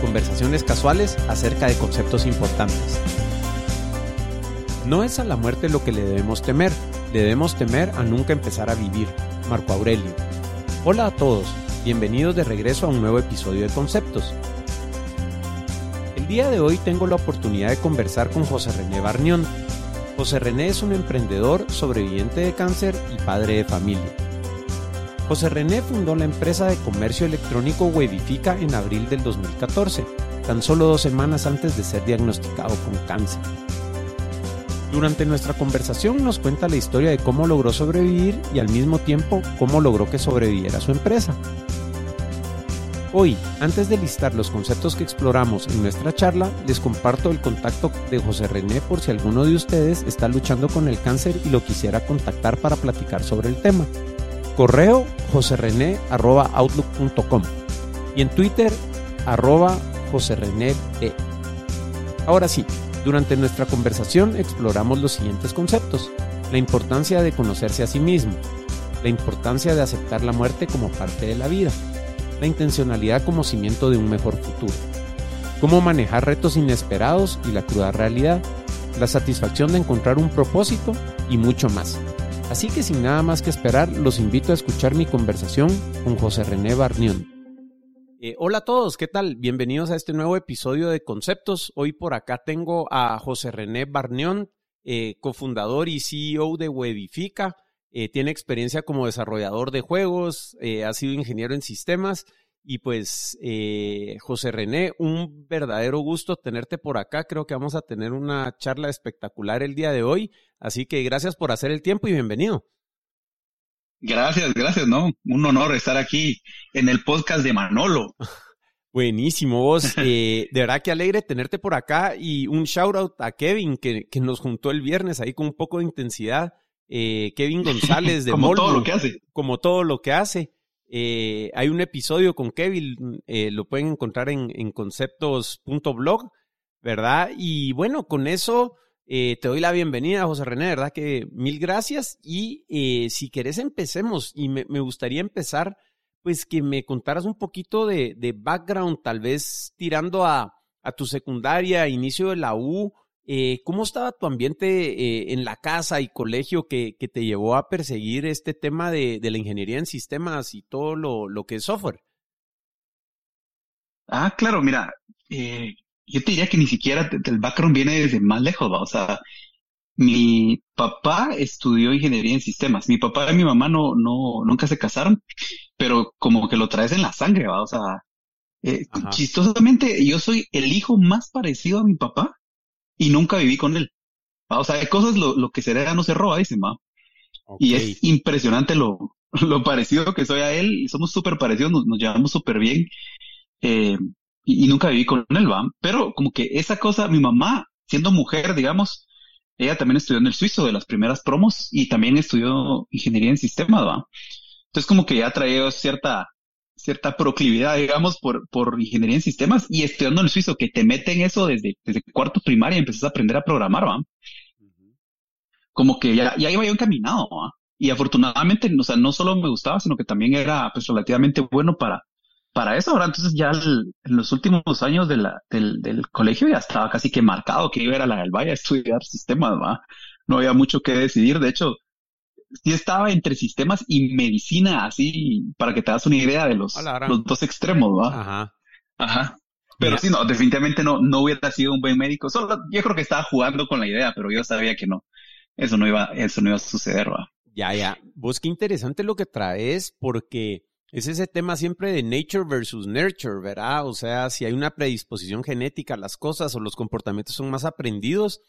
conversaciones casuales acerca de conceptos importantes. No es a la muerte lo que le debemos temer, le debemos temer a nunca empezar a vivir. Marco Aurelio. Hola a todos, bienvenidos de regreso a un nuevo episodio de Conceptos. El día de hoy tengo la oportunidad de conversar con José René Barnión. José René es un emprendedor, sobreviviente de cáncer y padre de familia. José René fundó la empresa de comercio electrónico Webifica en abril del 2014, tan solo dos semanas antes de ser diagnosticado con cáncer. Durante nuestra conversación nos cuenta la historia de cómo logró sobrevivir y al mismo tiempo cómo logró que sobreviviera su empresa. Hoy, antes de listar los conceptos que exploramos en nuestra charla, les comparto el contacto de José René por si alguno de ustedes está luchando con el cáncer y lo quisiera contactar para platicar sobre el tema. Correo joserene.outlook.com y en Twitter arroba joserene. Ahora sí, durante nuestra conversación exploramos los siguientes conceptos. La importancia de conocerse a sí mismo, la importancia de aceptar la muerte como parte de la vida, la intencionalidad como cimiento de un mejor futuro, cómo manejar retos inesperados y la cruda realidad, la satisfacción de encontrar un propósito y mucho más. Así que sin nada más que esperar, los invito a escuchar mi conversación con José René Barnión. Eh, hola a todos, ¿qué tal? Bienvenidos a este nuevo episodio de Conceptos. Hoy por acá tengo a José René Barnión, eh, cofundador y CEO de Webifica. Eh, tiene experiencia como desarrollador de juegos, ha sido ingeniero en sistemas y pues, eh, José René, un verdadero gusto tenerte por acá. Creo que vamos a tener una charla espectacular el día de hoy. Así que gracias por hacer el tiempo y bienvenido. Gracias, gracias, ¿no? Un honor estar aquí en el podcast de Manolo. Buenísimo, vos. Eh, de verdad que alegre tenerte por acá y un shout out a Kevin que, que nos juntó el viernes ahí con un poco de intensidad. Eh, Kevin González de Como todo lo que hace. Como todo lo que hace. Eh, hay un episodio con Kevin, eh, lo pueden encontrar en, conceptos.blog, ¿verdad? Y bueno, con eso eh, te doy la bienvenida, José René, ¿verdad? Que mil gracias. Y si querés, empecemos. Y me, me, gustaría empezar, pues, que me contaras un poquito de, de background, tal vez tirando a, a tu secundaria, inicio de la U, eh, ¿Cómo estaba tu ambiente eh, en la casa y colegio que, que, te llevó a perseguir este tema de, de la ingeniería en sistemas y todo lo, lo, que es software? Ah, claro, mira, eh, yo te diría que ni siquiera el background viene desde más lejos, ¿va? o sea, mi papá estudió ingeniería en sistemas. Mi papá y mi mamá no, no, nunca se casaron, pero como que lo traes en la sangre, ¿va? O sea, eh, chistosamente, yo soy el hijo más parecido a mi papá y nunca viví con él. O sea, hay cosas lo, lo que se hereda no se roba, dice, ma. Okay. Y es impresionante lo, lo parecido que soy a él. Somos súper parecidos, nos, nos, llevamos súper bien. Eh, y, y, nunca viví con él, va. Pero como que esa cosa, mi mamá, siendo mujer, digamos, ella también estudió en el suizo de las primeras promos y también estudió ingeniería en sistemas, va. Entonces como que ya traía cierta cierta proclividad, digamos, por, por ingeniería en sistemas y estudiando en el suizo, que te meten eso desde, desde cuarto primaria y empiezas a aprender a programar, ¿va? Como que ya, ya iba yo encaminado, ¿va? Y afortunadamente, o sea, no solo me gustaba, sino que también era, pues, relativamente bueno para, para eso, ¿verdad? Entonces ya el, en los últimos años de la, del, del colegio ya estaba casi que marcado que iba a ir a la del Valle a estudiar sistemas, ¿va? No había mucho que decidir. De hecho, sí estaba entre sistemas y medicina, así, para que te das una idea de los, los dos extremos, ¿va? Ajá. Ajá. Pero sí, no, definitivamente no, no hubiera sido un buen médico. Solo, yo creo que estaba jugando con la idea, pero yo sabía que no. Eso no iba, eso no iba a suceder, ¿va? Ya, ya. Vos qué interesante lo que traes, porque es ese tema siempre de nature versus nurture, ¿verdad? O sea, si hay una predisposición genética a las cosas o los comportamientos son más aprendidos.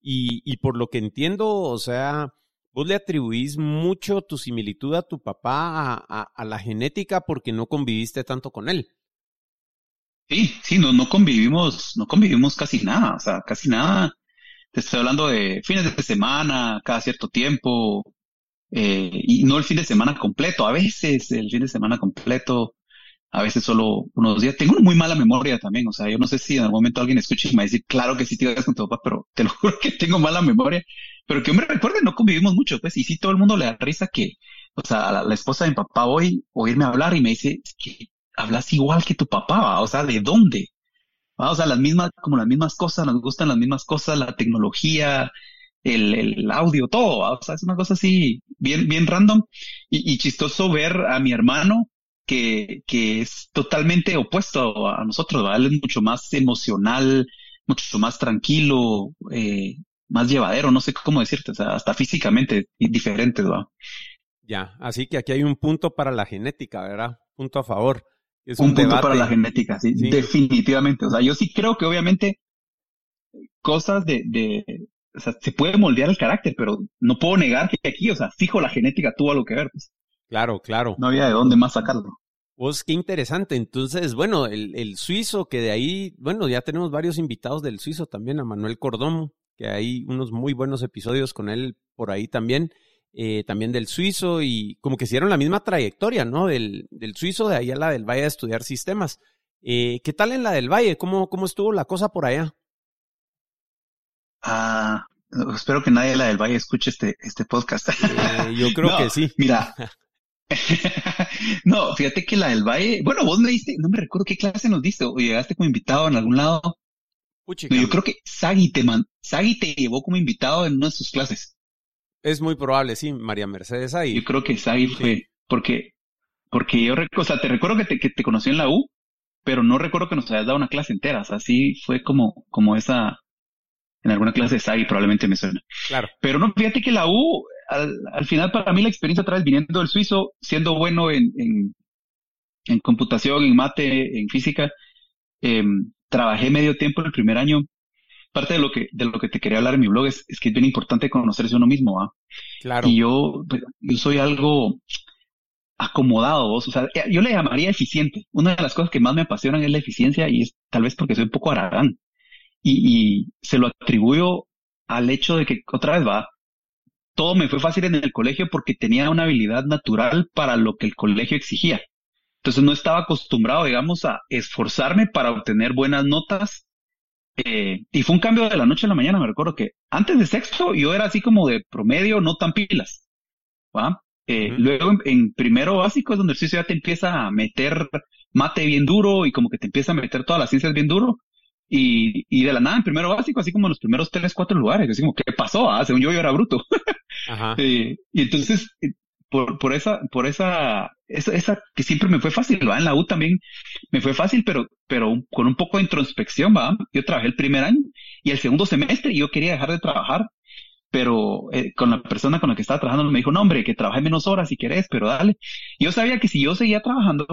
Y, y por lo que entiendo, o sea, vos le atribuís mucho tu similitud a tu papá a, la genética porque no conviviste tanto con él. Sí, sí, no, no convivimos, no convivimos casi nada, o sea, casi nada. Te estoy hablando de fines de semana, cada cierto tiempo, eh, y no el fin de semana completo, a veces el fin de semana completo, a veces solo unos días. Tengo muy mala memoria también, o sea, yo no sé si en algún momento alguien escuche y me decir, claro que sí te ibas con tu papá, pero te lo juro que tengo mala memoria. Pero que me recuerde, no convivimos mucho, pues, y sí todo el mundo le da risa que, o sea, la, la esposa de mi papá hoy, oírme hablar y me dice, que hablas igual que tu papá, o sea, ¿de dónde? O sea, las mismas, como las mismas cosas, nos gustan las mismas cosas, la tecnología, el, el audio, todo, o sea, es una cosa así bien, bien random y, y chistoso ver a mi hermano que, que es totalmente opuesto a nosotros, ¿va? Él es mucho más emocional, mucho más tranquilo, eh, más llevadero, no sé cómo decirte, o sea, hasta físicamente diferente, ¿va? Ya, así que aquí hay un punto para la genética, ¿verdad? Punto a favor. Es un, un punto para la genética, sí, sí, definitivamente. O sea, yo sí creo que obviamente cosas de, de, o sea, se puede moldear el carácter, pero no puedo negar que aquí, o sea, fijo la genética tuvo algo que ver. Pues. Claro, claro. No había de dónde más sacarlo. Pues qué interesante. Entonces, bueno, el, el suizo, que de ahí, bueno, ya tenemos varios invitados del suizo también, a Manuel Cordón, que hay unos muy buenos episodios con él por ahí también eh, también del suizo y como que hicieron la misma trayectoria, ¿no? Del, del suizo de allá a la del Valle a estudiar sistemas. Eh, ¿Qué tal en la del Valle? ¿Cómo, cómo estuvo la cosa por allá? Ah, espero que nadie de la del Valle escuche este, este podcast. Eh, yo creo no, que sí. Mira. no, fíjate que la del Valle, bueno, vos me diste, no me recuerdo qué clase nos diste, o llegaste como invitado en algún lado. No, yo creo que Sagi te, man, Sagi te llevó como invitado en una de sus clases. Es muy probable, sí, María Mercedes ahí. Yo creo que Sagi fue, porque, porque yo recuerdo, o sea, te recuerdo que te, que te conocí en la U, pero no recuerdo que nos hayas dado una clase entera, o sea, sí fue como, como esa, en alguna clase de Sagi probablemente me suena. Claro. Pero no, fíjate que la U, al, al final para mí la experiencia otra vez viniendo del suizo, siendo bueno en, en, en computación, en mate, en física, eh, trabajé medio tiempo el primer año parte de lo que, de lo que te quería hablar en mi blog es, es que es bien importante conocerse uno mismo, ¿ah? Claro. Y yo, pues, yo soy algo acomodado, vos, o sea, yo le llamaría eficiente. Una de las cosas que más me apasionan es la eficiencia y es tal vez porque soy un poco aragán. Y, y se lo atribuyo al hecho de que, otra vez va, todo me fue fácil en el colegio porque tenía una habilidad natural para lo que el colegio exigía. Entonces no estaba acostumbrado, digamos, a esforzarme para obtener buenas notas eh, y fue un cambio de la noche a la mañana, me recuerdo que antes de sexto yo era así como de promedio, no tan pilas. ¿va? Eh, uh -huh. Luego en, en, primero básico es donde el ya te empieza a meter mate bien duro y como que te empieza a meter todas las ciencias bien duro. Y, y de la nada en primero básico, así como en los primeros tres, cuatro lugares, así como, ¿qué pasó? Ah, según yo, yo era bruto. Eh, y entonces, por, por esa, por esa, esa, que siempre me fue fácil, ¿va? En la U también me fue fácil, pero, pero con un poco de introspección, ¿va? Yo trabajé el primer año y el segundo semestre yo quería dejar de trabajar, pero eh, con la persona con la que estaba trabajando me dijo, no, hombre, que trabajé menos horas si querés, pero dale. Yo sabía que si yo seguía trabajando,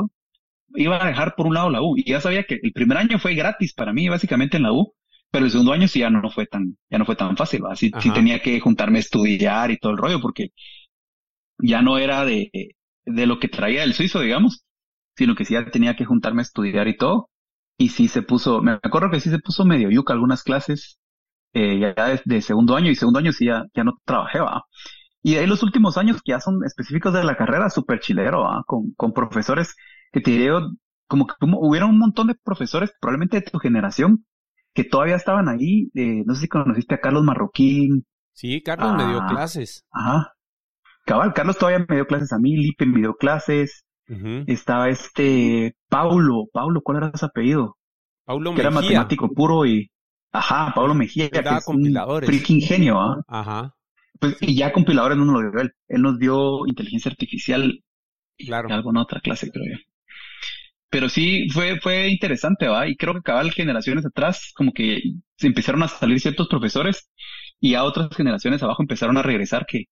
iba a dejar por un lado la U y ya sabía que el primer año fue gratis para mí, básicamente en la U. Pero el segundo año sí ya no, fue tan, ya no fue tan fácil, ¿va? Sí, sí tenía que juntarme a estudiar y todo el rollo, porque ya no era de, de lo que traía el suizo, digamos, sino que sí ya tenía que juntarme a estudiar y todo. Y sí se puso, me acuerdo que sí se puso medio yuca algunas clases, eh, ya de, de, segundo año, y segundo año sí ya, ya no trabajé, va. Y ahí los últimos años que ya son específicos de la carrera, súper chilero, ¿va? Con, con profesores que te digo, como que como, hubiera un montón de profesores, probablemente de tu generación, que todavía estaban ahí, eh, no sé si conociste a Carlos Marroquín. Sí, Carlos me dio clases. Ajá, Cabal, Carlos todavía me dio clases a mí, Lipe me dio clases. Uh -huh. Estaba este Paulo, Paulo, ¿cuál era su apellido? Paulo que Mejía. era matemático puro y ajá, Paulo Mejía, que es compiladores. un freaking genio, ¿ah? Ajá. Pues y ya compiladores no nos lo dio él, él nos dio inteligencia artificial claro. alguna otra clase, creo yo. Pero sí fue fue interesante, ¿va? Y creo que cabal generaciones atrás como que se empezaron a salir ciertos profesores y a otras generaciones abajo empezaron a regresar que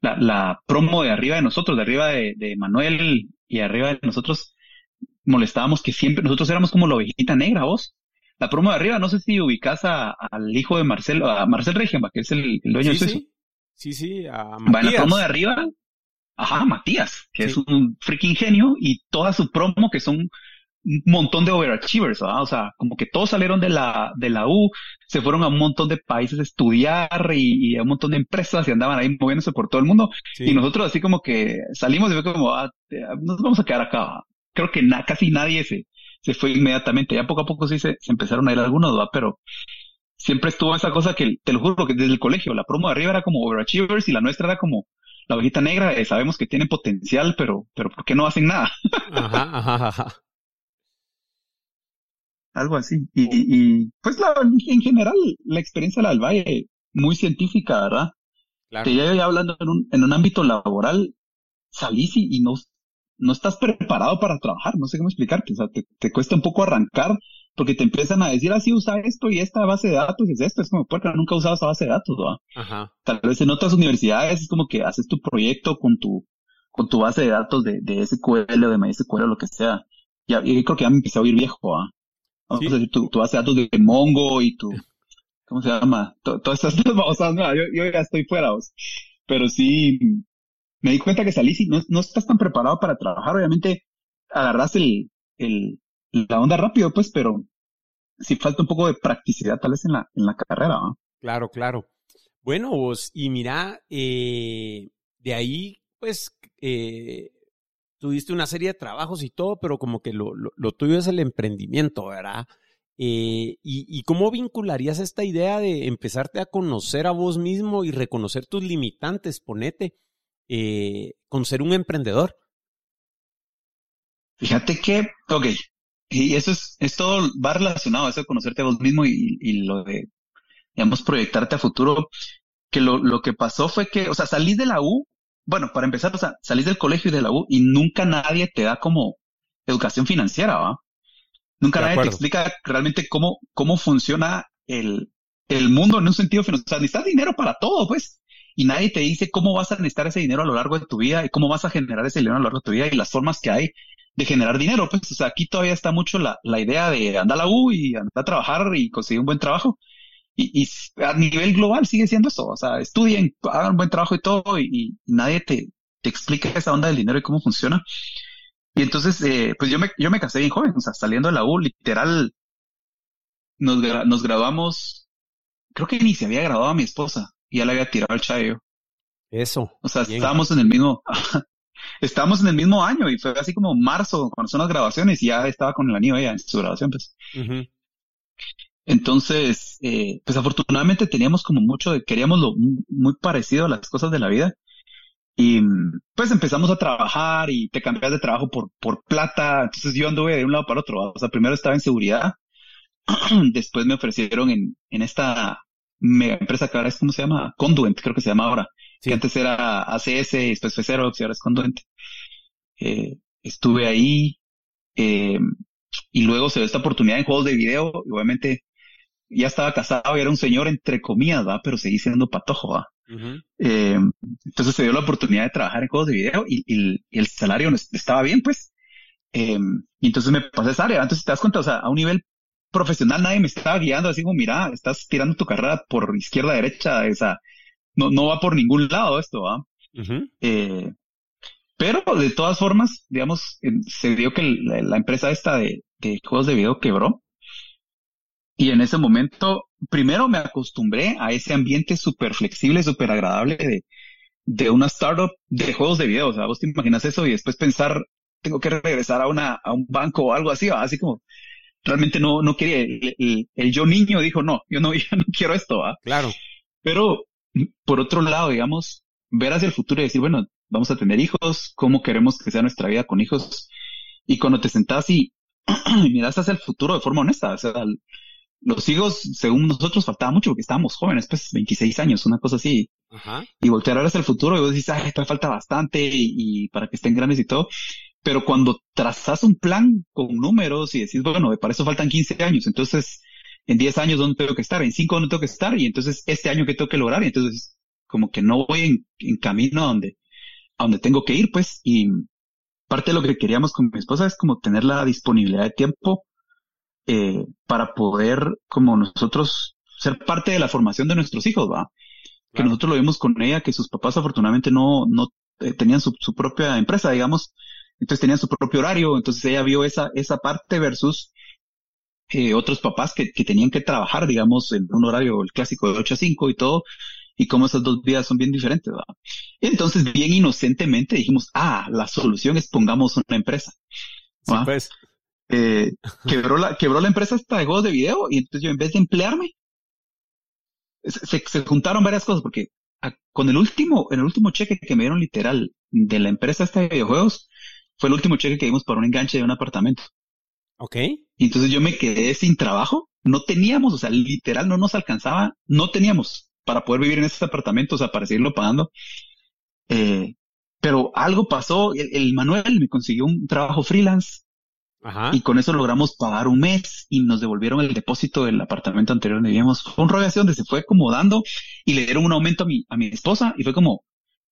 la, la promo de arriba de nosotros, de arriba de, de, Manuel y arriba de nosotros, molestábamos que siempre nosotros éramos como la ovejita negra, vos. La promo de arriba, no sé si ubicás a, al hijo de Marcel, a Marcel Regenbach, que es el, el dueño sí, del suizo. Sí, sí, sí a Matías. Va en la promo de arriba, ajá, Matías, que sí. es un freaking genio, y toda su promo, que son un montón de overachievers, ¿verdad? O sea, como que todos salieron de la, de la U, se fueron a un montón de países a estudiar y, a un montón de empresas y andaban ahí moviéndose por todo el mundo. Y nosotros así como que salimos y fue como, ah, nos vamos a quedar acá. Creo que casi nadie se, se fue inmediatamente. Ya poco a poco sí se, se empezaron a ir algunos, ¿verdad? Pero siempre estuvo esa cosa que, te lo juro, que desde el colegio, la promo de arriba era como overachievers y la nuestra era como la ovejita negra, eh, sabemos que tienen potencial, pero, pero ¿por qué no hacen nada? ajá, ajá, ajá algo así. Y, y, pues la, en general, la experiencia de la del Valle, muy científica, ¿verdad? Claro. Que ya, hablando en un, en un ámbito laboral, salís y, y, no, no estás preparado para trabajar, no sé cómo explicarte, o sea, te, te cuesta un poco arrancar porque te empiezan a decir así, usa esto y esta base de datos es esto, es como, porque nunca he usado esa base de datos, ¿verdad? Ajá. Tal vez en otras universidades es como que haces tu proyecto con tu, con tu base de datos de, de SQL o de MySQL o lo que sea. Ya, y creo que ya me empecé a oír viejo, ¿ah? Vamos a decir, tu, base de datos de Mongo y tu, ¿cómo se llama? Todas estas cosas, no, yo, yo ya estoy fuera, vos. Pero sí, me di cuenta que salí y no, no estás tan preparado para trabajar. Obviamente, agarras el, el, la onda rápido, pues, pero sí falta un poco de practicidad tal vez en la, en la carrera, ¿no? Claro, claro. Bueno, vos, y mira, eh, de ahí, pues, eh, tuviste una serie de trabajos y todo, pero como que lo, lo, tuyo es el emprendimiento, ¿verdad? Eh, y, y, cómo vincularías esta idea de empezarte a conocer a vos mismo y reconocer tus limitantes, ponete, eh, con ser un emprendedor? Fíjate que, ok, y eso es, es todo, va relacionado a eso de conocerte a vos mismo y, y lo de, digamos, proyectarte a futuro, que lo, lo que pasó fue que, o sea, salí de la U bueno, para empezar, o sea, salís del colegio y de la U y nunca nadie te da como educación financiera, ¿va? Nunca nadie te explica realmente cómo, cómo funciona el, el mundo en un sentido financiero. O sea, necesitas dinero para todo, pues. Y nadie te dice cómo vas a necesitar ese dinero a lo largo de tu vida y cómo vas a generar ese dinero a lo largo de tu vida y las formas que hay de generar dinero. Pues, o sea, aquí todavía está mucho la, la idea de andar a la U y andar a trabajar y conseguir un buen trabajo. Y, y, a nivel global sigue siendo eso. O sea, estudien, hagan un buen trabajo y todo, y, nadie te, te, explica esa onda del dinero y cómo funciona. Y entonces, eh, pues yo me, yo me casé bien joven, o sea, saliendo de la U, literal, nos, nos graduamos, creo que ni se había graduado a mi esposa, y ya le había tirado el chayo. Eso. O sea, estábamos en el mismo, estábamos en el mismo año, y fue así como marzo, cuando son las grabaciones, y ya estaba con el anillo ella en su grabación, pues. Entonces, eh, pues afortunadamente teníamos como mucho, de, queríamos lo muy parecido a las cosas de la vida. Y pues empezamos a trabajar y te cambias de trabajo por, por plata. Entonces yo anduve de un lado para otro. O sea, primero estaba en seguridad. Después me ofrecieron en, en esta mega empresa que ahora es, ¿cómo se llama? Conduent, creo que se llama ahora. Que antes era ACS, y después fue Xerox y ahora es Conduent. Eh, estuve ahí. Eh, y luego se dio esta oportunidad en juegos de video. Y obviamente ya estaba casado y era un señor entre comillas, ¿va? Pero seguí siendo patojo, ¿va? eh, entonces se dio la oportunidad de trabajar en juegos de video y, y, el salario estaba bien, pues. Eh, y entonces me pasé esa área. Entonces te das cuenta, o sea, a un nivel profesional nadie me estaba guiando así como, mira, estás tirando tu carrera por izquierda, derecha, esa, no, no va por ningún lado esto, ¿va? eh, pero de todas formas, digamos, se dio que la, la empresa esta de, de juegos de video quebró y en ese momento, primero me acostumbré a ese ambiente súper flexible, súper agradable de, de una startup de juegos de video. O sea, vos te imaginas eso y después pensar, tengo que regresar a una, a un banco o algo así, así como, realmente no, no quería, el, yo niño dijo, no, yo no, yo no quiero esto, ¿va? Claro. Pero, por otro lado, digamos, ver hacia el futuro y decir, bueno, vamos a tener hijos, cómo queremos que sea nuestra vida con hijos. Y cuando te sentás y miras hacia el futuro de forma honesta, o sea, los hijos, según nosotros, faltaba mucho porque estábamos jóvenes, pues 26 años, una cosa así. Ajá. Y voltear ahora hacia el futuro y vos dices, ay, todavía falta bastante y, para que estén grandes y todo. Pero cuando trazas un plan con números y decís, bueno, para eso faltan 15 años, entonces en 10 años ¿dónde tengo que estar? En 5 ¿dónde tengo que estar? Y entonces este año que tengo que lograr y entonces como que no voy en, en camino a donde, a donde tengo que ir, pues. Y parte de lo que queríamos con mi esposa es como tener la disponibilidad de tiempo eh, para poder, como nosotros, ser parte de la formación de nuestros hijos, ¿va? Que nosotros lo vimos con ella, que sus papás afortunadamente no, no eh, tenían su, su, propia empresa, digamos, entonces tenían su propio horario, entonces ella vio esa, esa parte versus eh, otros papás que, que tenían que trabajar, digamos, en un horario el clásico de 8 a 5 y todo, y cómo esas dos vidas son bien diferentes. ¿verdad? Entonces, bien inocentemente dijimos, ah, la solución es pongamos una empresa. Sí, pues. Eh, quebró, la, quebró la empresa esta de juegos de video y entonces yo en vez de emplearme, se, se juntaron varias cosas porque con el último, en el último cheque que me dieron literal de la empresa esta de videojuegos, fue el último cheque que dimos por un enganche de un apartamento. Ok. Y entonces yo me quedé sin trabajo. No teníamos, o sea, literal no nos alcanzaba, no teníamos para poder vivir en ese apartamento, o sea, para seguirlo pagando. Eh, pero algo pasó, el, el, Manuel me consiguió un trabajo freelance Ajá. y con eso logramos pagar un mes y nos devolvieron el depósito del apartamento anterior donde vivíamos. Fue un rollo así donde se fue acomodando y le dieron un aumento a mi, a mi esposa y fue como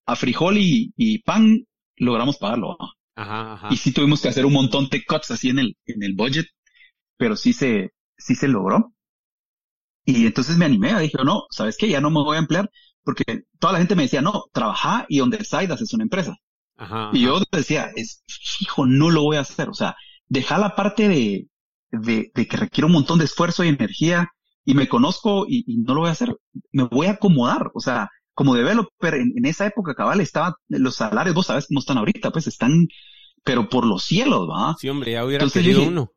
a frijol y, y pan logramos pagarlo. Ajá, ajá. Y sí tuvimos que hacer un montón de cuts así en el, en el budget, pero sí se, sí se logró. Y entonces me animé, dije, no, ¿sabes qué? Ya no me voy a emplear, porque toda la gente me decía, no, trabaja y on the side haces una empresa. Ajá, Y yo decía, es fijo, no lo voy a hacer. O sea, dejar la parte de, de, de que requiere un montón de esfuerzo y energía y me conozco y, y no lo voy a hacer. Me voy a acomodar. O sea, como developer en, en esa época cabal estaba, los salarios, vos sabes cómo están ahorita, pues están, pero por los cielos, ¿va? Sí, hombre, ya hubiera Entonces querido dije, uno.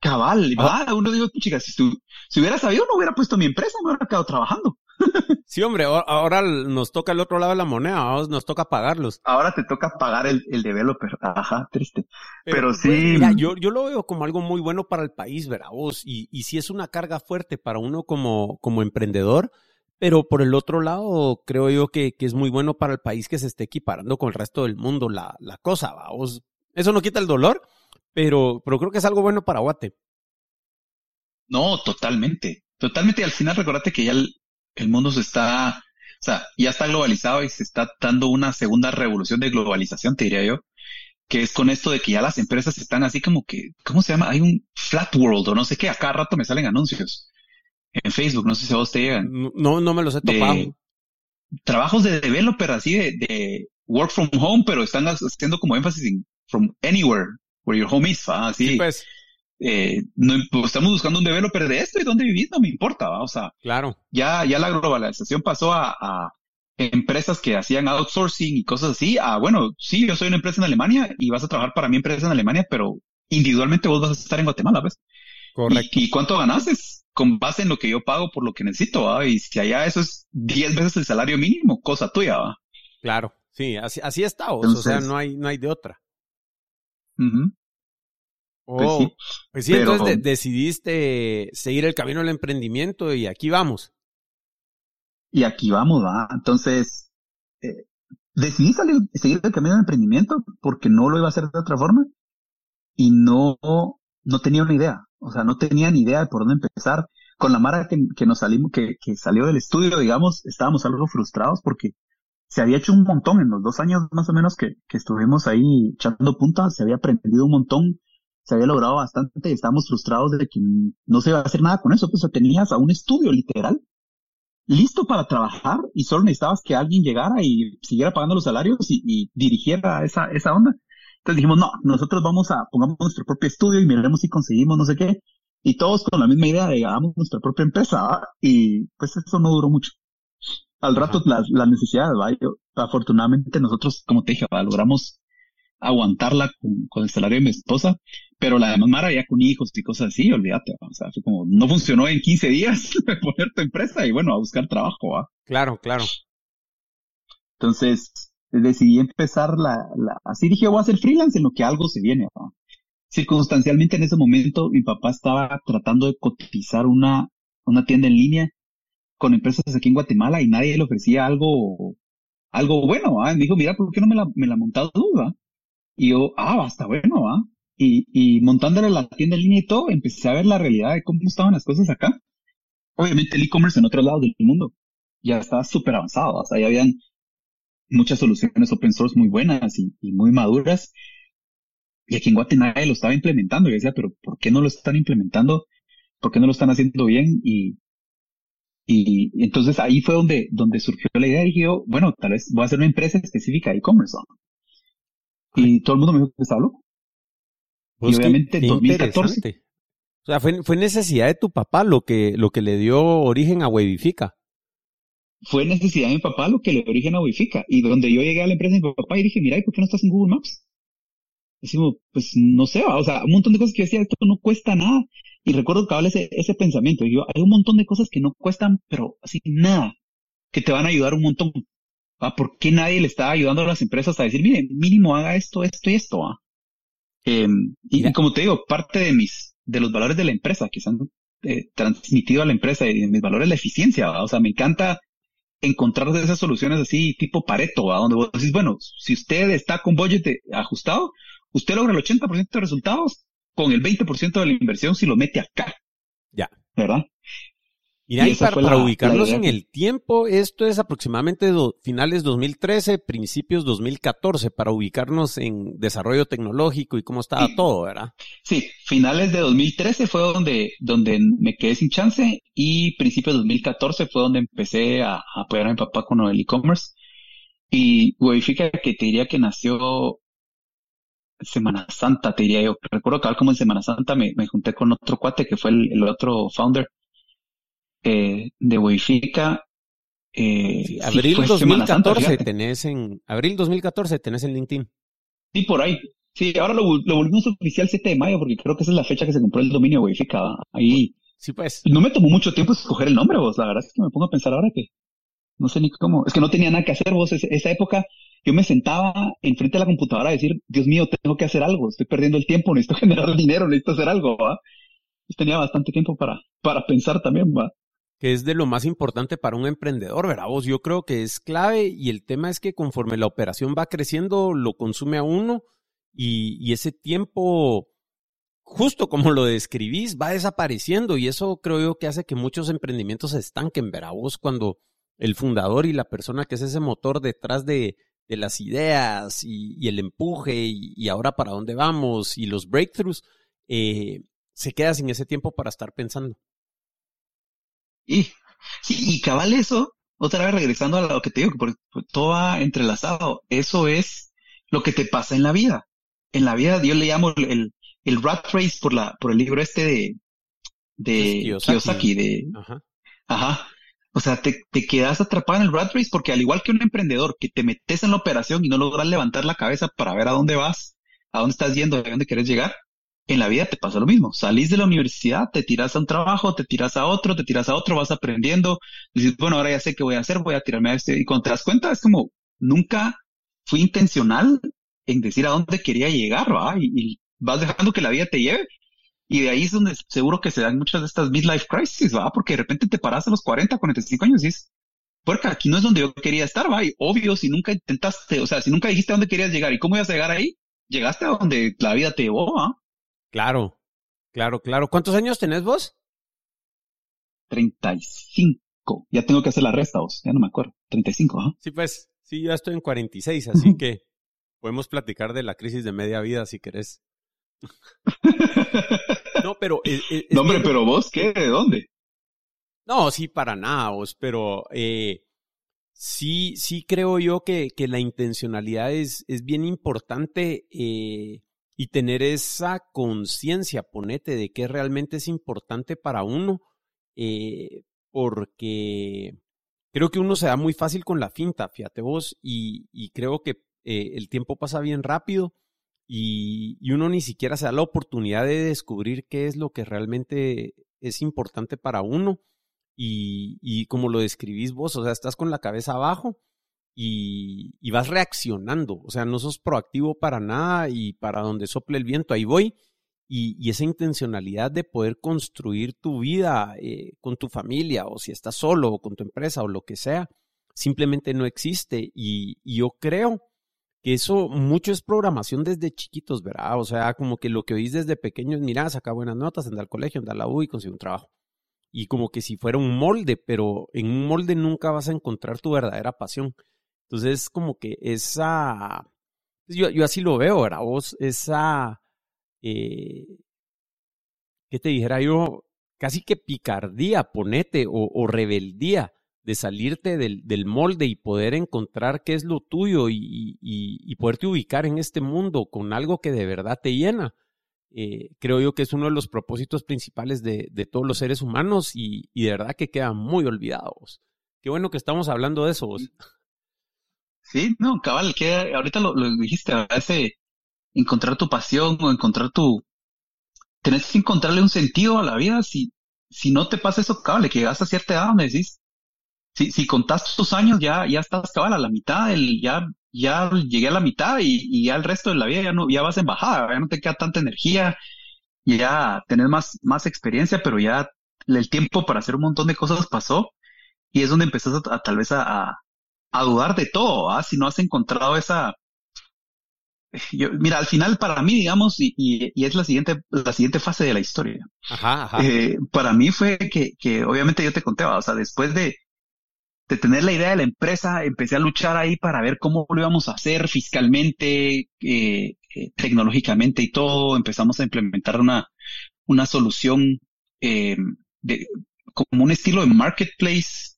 Cabal, Ah. va, uno digo, chicas, si, tú- si hubiera sabido, no hubiera puesto mi empresa, me hubiera quedado trabajando. Sí, hombre, ahora- nos toca el otro lado de la moneda, nos toca pagarlos. Ahora te toca pagar el, el developer. Ajá, triste. Pero sí. mira, yo, yo lo veo como algo muy bueno para el país, ¿verdad? Vos? Y, y sí es una carga fuerte para uno como, como emprendedor, pero por el otro lado, creo yo que, que es muy bueno para el país que se esté equiparando con el resto del mundo la, la cosa, ¿va? Vos? Eso no quita el dolor, pero, pero creo que es algo bueno para Guate. No, totalmente. Totalmente. Y al final, recordate que ya el, el mundo se está, o sea, ya está globalizado y se está dando una segunda revolución de globalización, te diría yo, que es con esto de que ya las empresas están así como que, ¿cómo se llama? Hay un flat world o no sé qué, a cada rato me salen anuncios en Facebook, no sé si a vos te llegan. No, no me los he topado. de trabajos de developer así de, de work from home, pero están haciendo como énfasis en from anywhere where your home is, ¿va? así. Sí, pues, eh, no, pues, estamos buscando un developer de esto y dónde vivís no me importa, ¿va? o sea, claro. ya, ya la globalización pasó a, a empresas que hacían outsourcing y cosas así, a bueno, sí, yo soy una empresa en Alemania y vas a trabajar para mi empresa en Alemania, pero individualmente vos vas a estar en Guatemala, ¿ves? Correcto. ¿Y, y cuánto ganas? Con base en lo que yo pago por lo que necesito, ¿va? Y si allá eso es 10 veces el salario mínimo, cosa tuya, ¿va? Claro. Sí, así, así está, vos. o sea, no hay, no hay de otra. Ujú. Pues Oh, sí. Pues sí, Pero- entonces de- decidiste seguir el camino del emprendimiento y aquí vamos. Y aquí vamos, ¿va? Entonces, eh, decidí salir, seguir el camino del emprendimiento porque no lo iba a hacer de otra forma y no, no tenía una idea. O sea, no tenía ni idea de por dónde empezar. Con la Mara que, nos salimos, que, salió del estudio, digamos, estábamos algo frustrados porque se había hecho un montón en los dos años más o menos que, estuvimos ahí echando puntas, se había aprendido un montón, se había logrado bastante y estábamos frustrados de que no se iba a hacer nada con eso. Pues tenías a un estudio literal listo para trabajar y solo necesitabas que alguien llegara y siguiera pagando los salarios y, y dirigiera esa, esa onda. Entonces dijimos, no, nosotros vamos a, pongamos nuestro propio estudio y miremos si conseguimos no sé qué. Y todos con la misma idea de hagamos nuestra propia empresa, ¿va? Y pues eso no duró mucho. Al rato las, las necesidades, ¿va? Yo, afortunadamente nosotros, como te dije, ¿va? logramos aguantarla con, con el salario de mi esposa, pero la demás Mara ya con hijos y cosas así, olvídate, ¿va? o sea, fue como, no funcionó en 15 días poner tu empresa y bueno, a buscar trabajo, ¿va? Claro, claro. Entonces, decidí empezar la, la, así dije, voy a hacer freelance en lo que algo se viene. Circunstancialmente en ese momento mi papá estaba tratando de cotizar una, una tienda en línea con empresas aquí en Guatemala y nadie le ofrecía algo, algo bueno. Y me dijo, mira, ¿por qué no me la, me la montas va? Y yo, ah, va, está bueno, ¿va? Y, y montándole la tienda en línea y todo, empecé a ver la realidad de cómo estaban las cosas acá. Obviamente el e-commerce en otros lados del mundo ya estaba súper avanzado, o sea, ya habían muchas soluciones open source muy buenas y, y muy maduras. Y aquí en Guatemala lo estaba implementando. Y yo decía, pero ¿por qué no lo están implementando? ¿Por qué no lo están haciendo bien? Y, y, y entonces ahí fue donde, donde surgió la idea. Y dije yo, bueno, tal vez voy a hacer una empresa específica de e-commerce. Y todo el mundo me dijo que estaba loco. Pues y obviamente, 2014. O sea, fue, fue, necesidad de tu papá lo que, lo que le dio origen a Webifica. Fue necesidad de mi papá lo que le dio origen a Webifica. Y donde yo llegué a la empresa de mi papá y dije, mira, ¿y por qué no estás en Google Maps? Decimos, pues no sé, o sea, un montón de cosas que yo decía, esto no cuesta nada. Y recuerdo que habla ese, ese pensamiento. Y yo, hay un montón de cosas que no cuestan, pero así nada, que te van a ayudar un montón. ¿Por qué nadie le está ayudando a las empresas a decir, mire, mínimo haga esto, esto y esto? Em, y, como te digo, parte de mis, de los valores de la empresa que se han eh, transmitido a la empresa y de mis valores la eficiencia, o sea, me encanta encontrar esas soluciones así tipo Pareto, donde vos decís, bueno, si usted está con budget ajustado, usted logra el 80% de resultados con el 20% de la inversión si lo mete acá. Ya. ¿Verdad? Y, ahí para, ubicarnos en el tiempo, esto es aproximadamente finales 2013, principios 2014, para ubicarnos en desarrollo tecnológico y cómo estaba todo, ¿verdad? Sí, finales de 2013 fue donde, donde me quedé sin chance y principios de 2014 fue donde empecé a, apoyar a mi papá con el e-commerce. Y verifica que te diría que nació Semana Santa, te diría yo. Recuerdo que como en Semana Santa me, junté con otro cuate que fue el otro founder eh, de Wifica. Eh, abril 2014 tenés en abril 2014 tenés en LinkedIn. Sí, por ahí. Sí, ahora lo, volvimos oficial 7 de mayo porque creo que esa es la fecha que se compró el dominio Wifica. Ahí. Sí, pues. No me tomó mucho tiempo escoger el nombre, vos. La verdad es que me pongo a pensar ahora que no sé ni cómo. Es que no tenía nada que hacer, vos. esa época yo me sentaba enfrente de la computadora a decir, Dios mío, tengo que hacer algo. Estoy perdiendo el tiempo, necesito generar dinero, necesito hacer algo, ¿va? tenía bastante tiempo para, para pensar también, ¿va? Que es de lo más importante para un emprendedor, ¿verdad? Yo creo que es clave y el tema es que conforme la operación va creciendo, lo consume a uno y, ese tiempo, justo como lo describís, va desapareciendo y eso creo yo que hace que muchos emprendimientos se estanquen, ¿verdad? Cuando el fundador y la persona que es ese motor detrás de, las ideas y, el empuje y, ahora para dónde vamos y los breakthroughs, eh, se queda sin ese tiempo para estar pensando. Y, y cabal eso, otra vez regresando a lo que te digo, que todo va entrelazado. Eso es lo que te pasa en la vida. En la vida yo le llamo el, el rat race por la, por el libro este de, de Kiyosaki. de, ajá. ajá. O sea, te, te, quedas atrapado en el rat race porque al igual que un emprendedor que te metes en la operación y no logras levantar la cabeza para ver a dónde vas, a dónde estás yendo, a dónde quieres llegar, en la vida te pasa lo mismo. Salís de la universidad, te tiras a un trabajo, te tiras a otro, te tiras a otro, vas aprendiendo. Dices, bueno, ahora ya sé qué voy a hacer, voy a tirarme a este. Y cuando te das cuenta, es como, nunca fui intencional en decir a dónde quería llegar, ¿va? Y, vas dejando que la vida te lleve. Y de ahí es donde seguro que se dan muchas de estas midlife crises, ¿va? Porque de repente te paras a los 40, 45 años y dices, porque aquí no es donde yo quería estar, ¿va? Y obvio, si nunca intentaste, o sea, si nunca dijiste a dónde querías llegar y cómo ibas a llegar ahí, llegaste a donde la vida te llevó, ¿va? Claro, claro, claro. ¿Cuántos años tenés vos? 35. Ya tengo que hacer la resta vos, ya no me acuerdo. 35, ¿ah? Sí, pues, sí, ya estoy en 46, así que podemos platicar de la crisis de media vida si querés. no, pero... no, hombre, pero vos, ¿qué? ¿De dónde? No, sí, para nada, vos, pero eh, sí, sí creo yo que, que la intencionalidad es, es bien importante. Eh, y tener esa conciencia, ponete, de que realmente es importante para uno, eh, porque creo que uno se da muy fácil con la finta, fíjate vos, y, creo que eh, el tiempo pasa bien rápido y, uno ni siquiera se da la oportunidad de descubrir qué es lo que realmente es importante para uno. Y, y como lo describís vos, o sea, estás con la cabeza abajo y, vas reaccionando, o sea, no sos proactivo para nada y para donde sople el viento, ahí voy. Y, esa intencionalidad de poder construir tu vida eh, con tu familia o si estás solo o con tu empresa o lo que sea, simplemente no existe. Y, yo creo que eso mucho es programación desde chiquitos, ¿verdad? O sea, como que lo que oís desde pequeño es, mira, saca buenas notas, anda al colegio, anda a la U y consigue un trabajo. Y como que si fuera un molde, pero en un molde nunca vas a encontrar tu verdadera pasión. Entonces, como que esa, pues, yo, yo así lo veo, ¿verdad? Vos, esa, eh, ¿qué te dijera yo? Casi que picardía, ponete, o, rebeldía de salirte del, del, molde y poder encontrar qué es lo tuyo y, y, y, poderte ubicar en este mundo con algo que de verdad te llena. Eh, creo yo que es uno de los propósitos principales de, de todos los seres humanos y, de verdad que queda muy olvidados. Qué bueno que estamos hablando de eso. Vos. Sí, no, cabal, que ahorita lo, dijiste, ese encontrar tu pasión o encontrar tu... Tenés que encontrarle un sentido a la vida si, si no te pasa eso, cabal, que llegas a cierta edad donde decís, si, si contás tus años, ya, ya estás cabal a la mitad, el, ya, ya llegué a la mitad y, y ya el resto de la vida ya no, ya vas en bajada, ya no te queda tanta energía, ya tenés más, más experiencia, pero ya el tiempo para hacer un montón de cosas pasó y es donde empezás a, tal vez a, a, dudar de todo, ¿ah? si no has encontrado esa, yo, mira, al final para mí, digamos, y, y, y, es la siguiente, la siguiente fase de la historia. Ajá, ajá. Eh, para mí fue que, que obviamente yo te conté, o sea, después de, de tener la idea de la empresa, empecé a luchar ahí para ver cómo lo íbamos a hacer fiscalmente, eh, eh, tecnológicamente y todo. Empezamos a implementar una, una solución eh, de, como un estilo de marketplace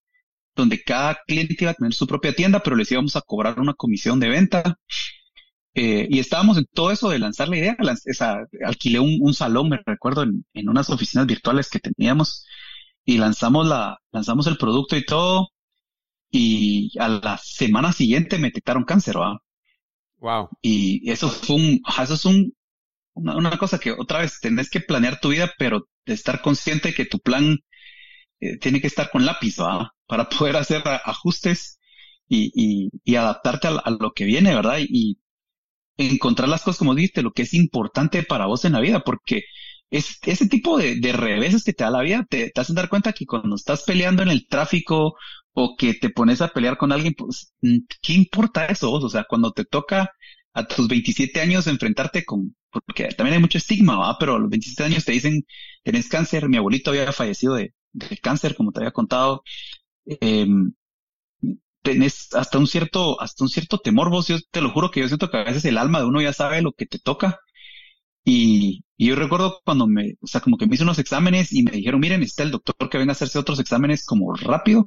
donde cada cliente iba a tener su propia tienda, pero les íbamos a cobrar una comisión de venta. y estábamos en todo eso de lanzar la idea. esa, alquilé un, un, salón, me recuerdo, en, en unas oficinas virtuales que teníamos y lanzamos la, lanzamos el producto y todo y a la semana siguiente me detectaron cáncer. Wow. Y eso fue un, eso es un, una, cosa que otra vez tenés que planear tu vida, pero de estar consciente que tu plan eh, tiene que estar con lápiz, ¿va? Para poder hacer ajustes y, y, y adaptarte a, lo que viene, ¿verdad? Y, encontrar las cosas como dijiste, lo que es importante para vos en la vida, porque es, ese tipo de, de reveses que te da la vida, te, te hacen dar cuenta que cuando estás peleando en el tráfico o que te pones a pelear con alguien, pues, mm, ¿qué importa eso? O sea, cuando te toca a tus 27 años enfrentarte con, porque también hay mucho estigma, ¿va? Pero a los 27 años te dicen, tenés cáncer, mi abuelito había fallecido de, de cáncer, como te había contado, eh, tenés hasta un cierto, hasta un cierto temor, vos, yo te lo juro que yo siento que a veces el alma de uno ya sabe lo que te toca. Y, y yo recuerdo cuando me, o sea, como que me hice unos exámenes y me dijeron, miren, está el doctor que venga a hacerse otros exámenes como rápido.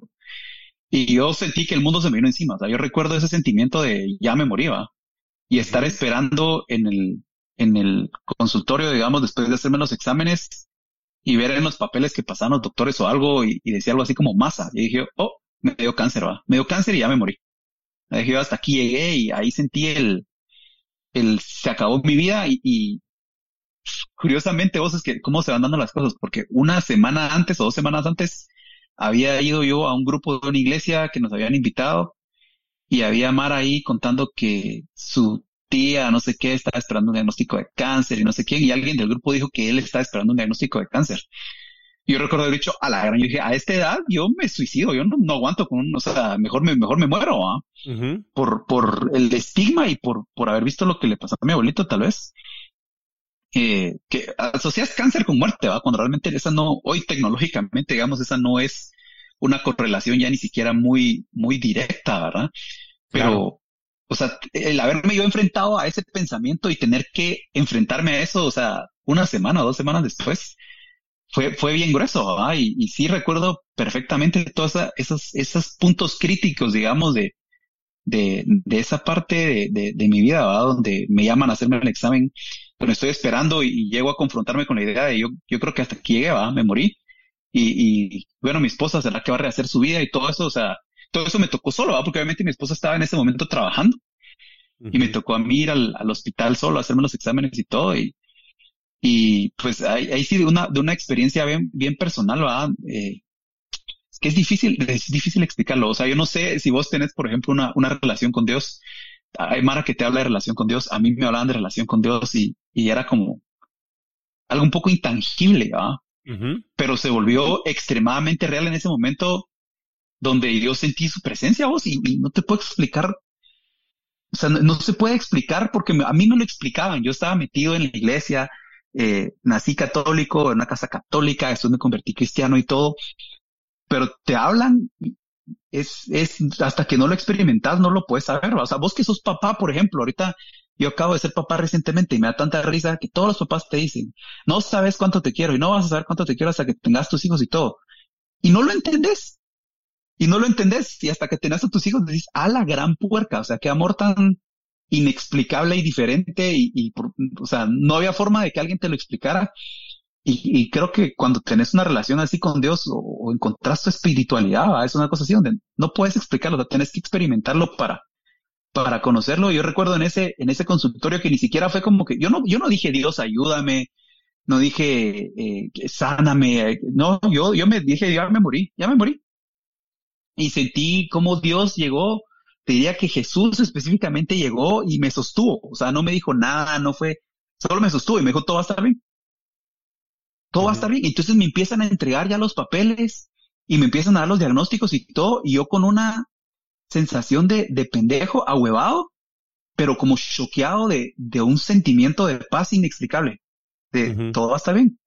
Y yo sentí que el mundo se me vino encima. O sea, yo recuerdo ese sentimiento de ya me moría. Y estar esperando en el, en el consultorio, digamos, después de hacerme los exámenes y ver en los papeles que pasaban los doctores o algo y, decía algo así como masa. Y dije, oh, me dio cáncer, va. Me dio cáncer y ya me morí. Me dije, hasta aquí llegué y ahí sentí el, el, se acabó mi vida y, y curiosamente vos es que cómo se van dando las cosas, porque una semana antes o dos semanas antes había ido yo a un grupo de una iglesia que nos habían invitado y había Mara ahí contando que su tía, no sé qué, estaba esperando un diagnóstico de cáncer y no sé quién, y alguien del grupo dijo que él estaba esperando un diagnóstico de cáncer. Yo recuerdo haber dicho, a la gran, yo dije, a esta edad yo me suicido, yo no, no aguanto con un, o sea, mejor me, mejor me muero, ¿ah? Por, por el estigma y por, por haber visto lo que le pasó a mi abuelito, tal vez. Eh, que asocias cáncer con muerte, ¿va? Cuando realmente esa no, hoy tecnológicamente, digamos, esa no es una correlación ya ni siquiera muy, muy directa, ¿verdad? Pero, o sea, el haberme yo enfrentado a ese pensamiento y tener que enfrentarme a eso, o sea, una semana o dos semanas después, fue, fue bien grueso, ¿verdad? Y, y sí recuerdo perfectamente todos esos, esos puntos críticos, digamos, de, de, de esa parte de, de, de mi vida, ¿verdad? Donde me llaman a hacerme el examen pero estoy esperando y, llego a confrontarme con la idea de yo, yo creo que hasta aquí llegué, ¿va? me morí. Y, y, bueno, mi esposa será que va a rehacer su vida y todo eso, o sea, todo eso me tocó solo, ¿va? porque obviamente mi esposa estaba en ese momento trabajando y me tocó a mí ir al, al, hospital solo, a hacerme los exámenes y todo. Y, y pues ahí, ahí sí de una, de una experiencia bien, bien personal, ¿va? Eh, es que es difícil, es difícil explicarlo. O sea, yo no sé si vos tenés, por ejemplo, una, una relación con Dios hay Mara que te habla de relación con Dios, a mí me hablaban de relación con Dios y, y era como algo un poco intangible, ¿ah? Pero se volvió extremadamente real en ese momento donde yo sentí su presencia vos y, no te puedo explicar, o sea, no, se puede explicar porque a mí no lo explicaban, yo estaba metido en la iglesia, eh, nací católico, en una casa católica, después me convertí cristiano y todo, pero te hablan es, es hasta que no lo experimentas, no lo puedes saber. O sea, vos que sos papá, por ejemplo, ahorita yo acabo de ser papá recientemente y me da tanta risa que todos los papás te dicen, no sabes cuánto te quiero y no vas a saber cuánto te quiero hasta que tengas tus hijos y todo. Y no lo entendés. Y no lo entendés. Y hasta que tenés a tus hijos decís, a la gran puerca, o sea, qué amor tan inexplicable y diferente y, y o sea, no había forma de que alguien te lo explicara. Y, creo que cuando tenés una relación así con Dios o, o encontrás tu espiritualidad, es una cosa así donde no puedes explicarlo, o tenés que experimentarlo para, para conocerlo. Yo recuerdo en ese, en ese consultorio que ni siquiera fue como que, yo no, yo no dije Dios ayúdame, no dije eh, sáname, no, yo, yo me dije ya me morí, ya me morí. Y sentí como Dios llegó, te diría que Jesús específicamente llegó y me sostuvo, o sea, no me dijo nada, no fue, solo me sostuvo y me dijo todo va a estar bien todo va a estar bien. Entonces me empiezan a entregar ya los papeles y me empiezan a dar los diagnósticos y todo, y yo con una sensación de, de pendejo, ahuevado, pero como choqueado de, de un sentimiento de paz inexplicable. De todo va a estar bien,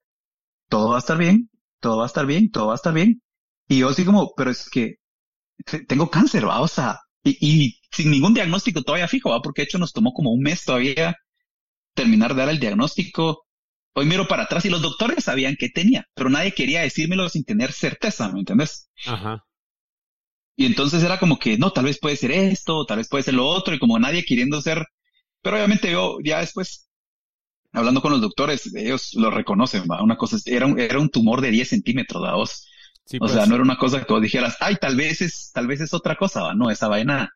todo va a estar bien, todo va a estar bien, todo va a estar bien. Y yo así como, pero es que tengo cáncer, va, o sea, y, y, sin ningún diagnóstico todavía fijo, va, porque de hecho nos tomó como un mes todavía terminar de dar el diagnóstico Hoy miro para atrás y los doctores sabían que tenía, pero nadie quería decírmelo sin tener certeza, ¿me entiendes? Ajá. Y entonces era como que, no, tal vez puede ser esto, tal vez puede ser lo otro, y como nadie queriendo ser, pero obviamente yo ya después, hablando con los doctores, ellos lo reconocen, ¿va? Una cosa, era un, era un tumor de 10 centímetros, ¿va? Vos? Sí, o sea, pues. no era una cosa que vos dijeras, ay, tal vez es, tal vez es otra cosa, ¿va? No, esa vaina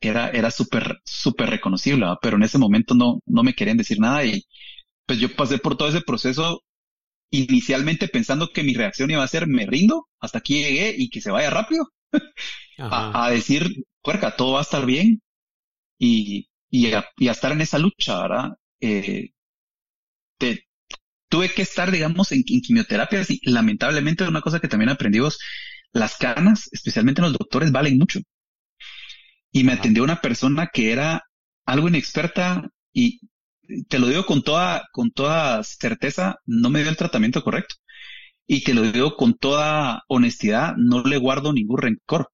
era, era súper, súper reconocible, ¿va? Pero en ese momento no, no me querían decir nada y, pues yo pasé por todo ese proceso inicialmente pensando que mi reacción iba a ser me rindo, hasta aquí llegué y que se vaya rápido, a, decir, puerca, todo va a estar bien y, y, a, estar en esa lucha, ¿verdad? Eh, tuve que estar, digamos, en, en quimioterapias y lamentablemente una cosa que también aprendimos, las canas, especialmente en los doctores, valen mucho. Y me atendió una persona que era algo inexperta y te lo digo con toda, con toda certeza, no me dio el tratamiento correcto. Y te lo digo con toda honestidad, no le guardo ningún rencor.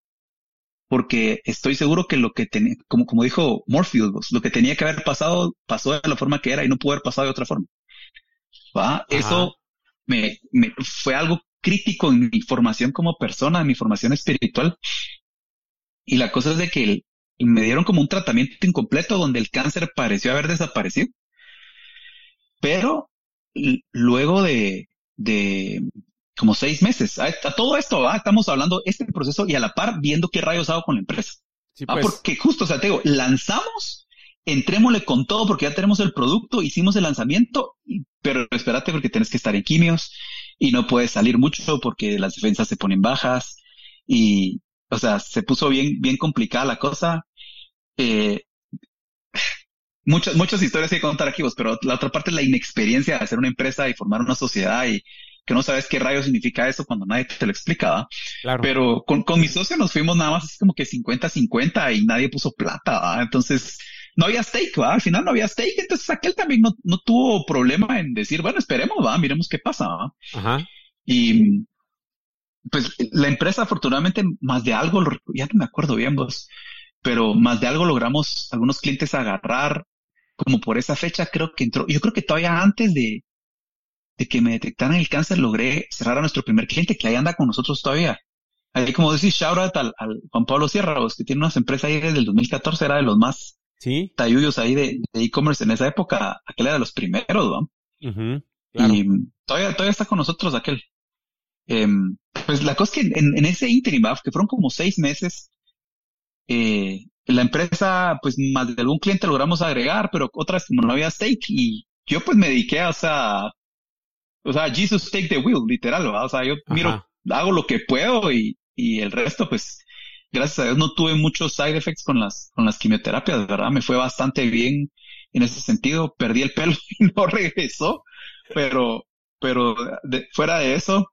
Porque estoy seguro que lo que tenía, como, como dijo Morpheus, lo que tenía que haber pasado, pasó de la forma que era y no pudo haber pasado de otra forma. ¿Va? Eso me, me, fue algo crítico en mi formación como persona, en mi formación espiritual. Y la cosa es de que me dieron como un tratamiento incompleto donde el cáncer pareció haber desaparecido pero luego de, de como seis meses, a, todo esto, estamos hablando este proceso y a la par viendo qué rayos hago con la empresa. Ah, pues. porque justo, o sea, te digo, lanzamos, entrémosle con todo porque ya tenemos el producto, hicimos el lanzamiento, pero espérate porque tienes que estar en quimios y no puedes salir mucho porque las defensas se ponen bajas y, o sea, se puso bien, bien complicada la cosa. Eh, muchas, muchas historias que contar aquí vos, pero la otra parte es la inexperiencia de hacer una empresa y formar una sociedad y que no sabes qué rayo significa eso cuando nadie te lo explicaba. Claro. Pero con, con mi socio nos fuimos nada más así como que 50-50 y nadie puso plata, entonces no había stake, ¿va? Al final no había stake, entonces aquel también no, no tuvo problema en decir, bueno, esperemos, va, miremos qué pasa, Ajá. Y pues la empresa afortunadamente más de algo, ya no me acuerdo bien vos, pero más de algo logramos algunos clientes agarrar, como por esa fecha creo que entró, yo creo que todavía antes de, de que me detectaran el cáncer logré cerrar a nuestro primer cliente que ahí anda con nosotros todavía. Ahí como decís, shout out al, Juan Pablo Sierra, que tiene unas empresas ahí desde el 2014, era de los más ¿Sí? tayuyos ahí de e-commerce en esa época, aquel era de los primeros, ¿no? Y todavía, todavía está con nosotros aquel. Em, pues la cosa es que en, en ese interim, que fueron como seis meses, eh, la empresa, pues más de algún cliente logramos agregar, pero otras como no había stake y yo pues me dediqué a, o sea, o sea, Jesus take the wheel, literal, o sea, yo miro, hago lo que puedo y, y el resto pues, gracias a Dios no tuve muchos side effects con las, con las quimioterapias, ¿verdad? Me fue bastante bien en ese sentido, perdí el pelo y no regresó, pero, pero fuera de eso,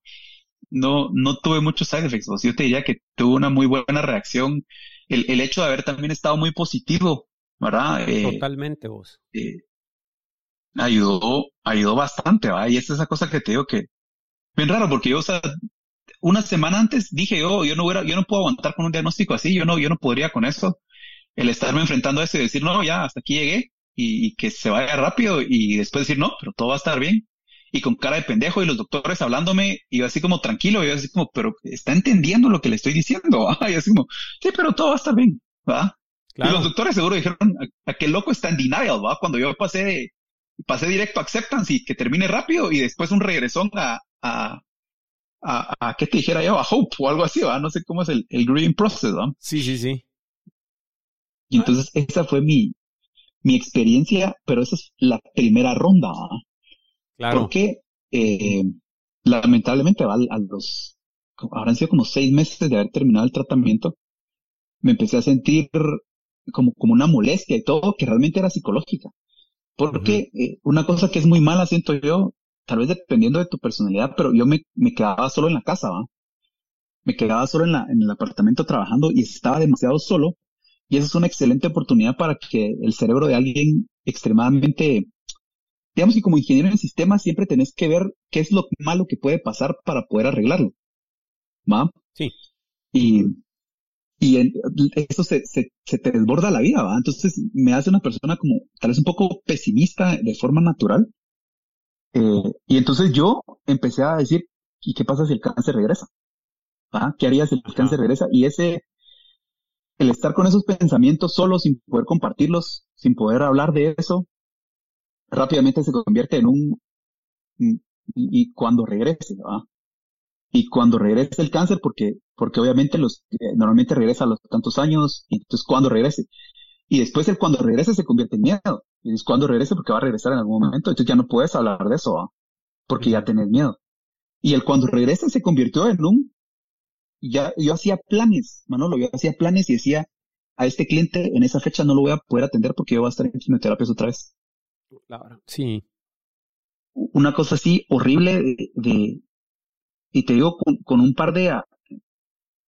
no, no tuve muchos side effects. O sea, yo te diría que tuve una muy buena reacción el, el hecho de haber también estado muy positivo, ¿verdad? Eh, Totalmente vos. Eh, ayudó, ayudó bastante, ¿verdad? Y es esa cosa que te digo que, bien raro, porque yo, o sea, una semana antes dije yo, yo no hubiera, yo no puedo aguantar con un diagnóstico así, yo no, yo no podría con eso. El estarme enfrentando a eso y decir, no, ya, hasta aquí llegué y, y que se vaya rápido y después decir, no, pero todo va a estar bien. y con cara de pendejo y los doctores hablándome y yo así como tranquilo, y yo así como, pero está entendiendo lo que le estoy diciendo, y así como, sí, pero todo va a estar bien, ¿va? Y los doctores seguro dijeron, a, qué loco está en denial, ¿va? Cuando yo pasé, pasé directo a acceptance y que termine rápido y después un regresón a, a, a, a ¿qué te dijera yo? A hope o algo así, ¿va? No sé cómo es el, el grieving process, ¿va? Sí, sí, sí. Y entonces esa fue mi, mi experiencia, pero esa es la primera ronda, ¿va? Claro. Porque, eh, lamentablemente, ¿va? a los, habrán sido como seis meses de haber terminado el tratamiento, me empecé a sentir como, como una molestia y todo, que realmente era psicológica. Porque eh, una cosa que es muy mala, siento yo, tal vez dependiendo de tu personalidad, pero yo me, me quedaba solo en la casa, ¿va? Me quedaba solo en, la, en el apartamento trabajando y estaba demasiado solo. Y esa es una excelente oportunidad para que el cerebro de alguien extremadamente, digamos que como ingeniero en sistemas siempre tenés que ver qué es lo malo que puede pasar para poder arreglarlo. ¿Va? Sí. Y y eso se, se, se, te desborda la vida, ¿va? Entonces me hace una persona como tal vez un poco pesimista de forma natural. Eh, y entonces yo empecé a decir, ¿y qué pasa si el cáncer regresa? ¿Va? ¿Qué haría si el cáncer regresa? Y ese, el estar con esos pensamientos solo, sin poder compartirlos, sin poder hablar de eso, rápidamente se convierte en un, y, y cuando regrese, ¿va? Y cuando regrese el cáncer, porque porque obviamente los eh, normalmente regresa a los tantos años, y entonces cuando regrese. Y después el cuando regrese se convierte en miedo. Y es cuando regrese porque va a regresar en algún momento, entonces ya no puedes hablar de eso, porque ya tenés miedo. Y el cuando regrese se convirtió en un, ya, yo hacía planes, Manolo, yo hacía planes y decía, a este cliente en esa fecha no lo voy a poder atender porque yo voy a estar en quimioterapia otra vez. Claro, sí. Una cosa así horrible de, y te digo con, un par de,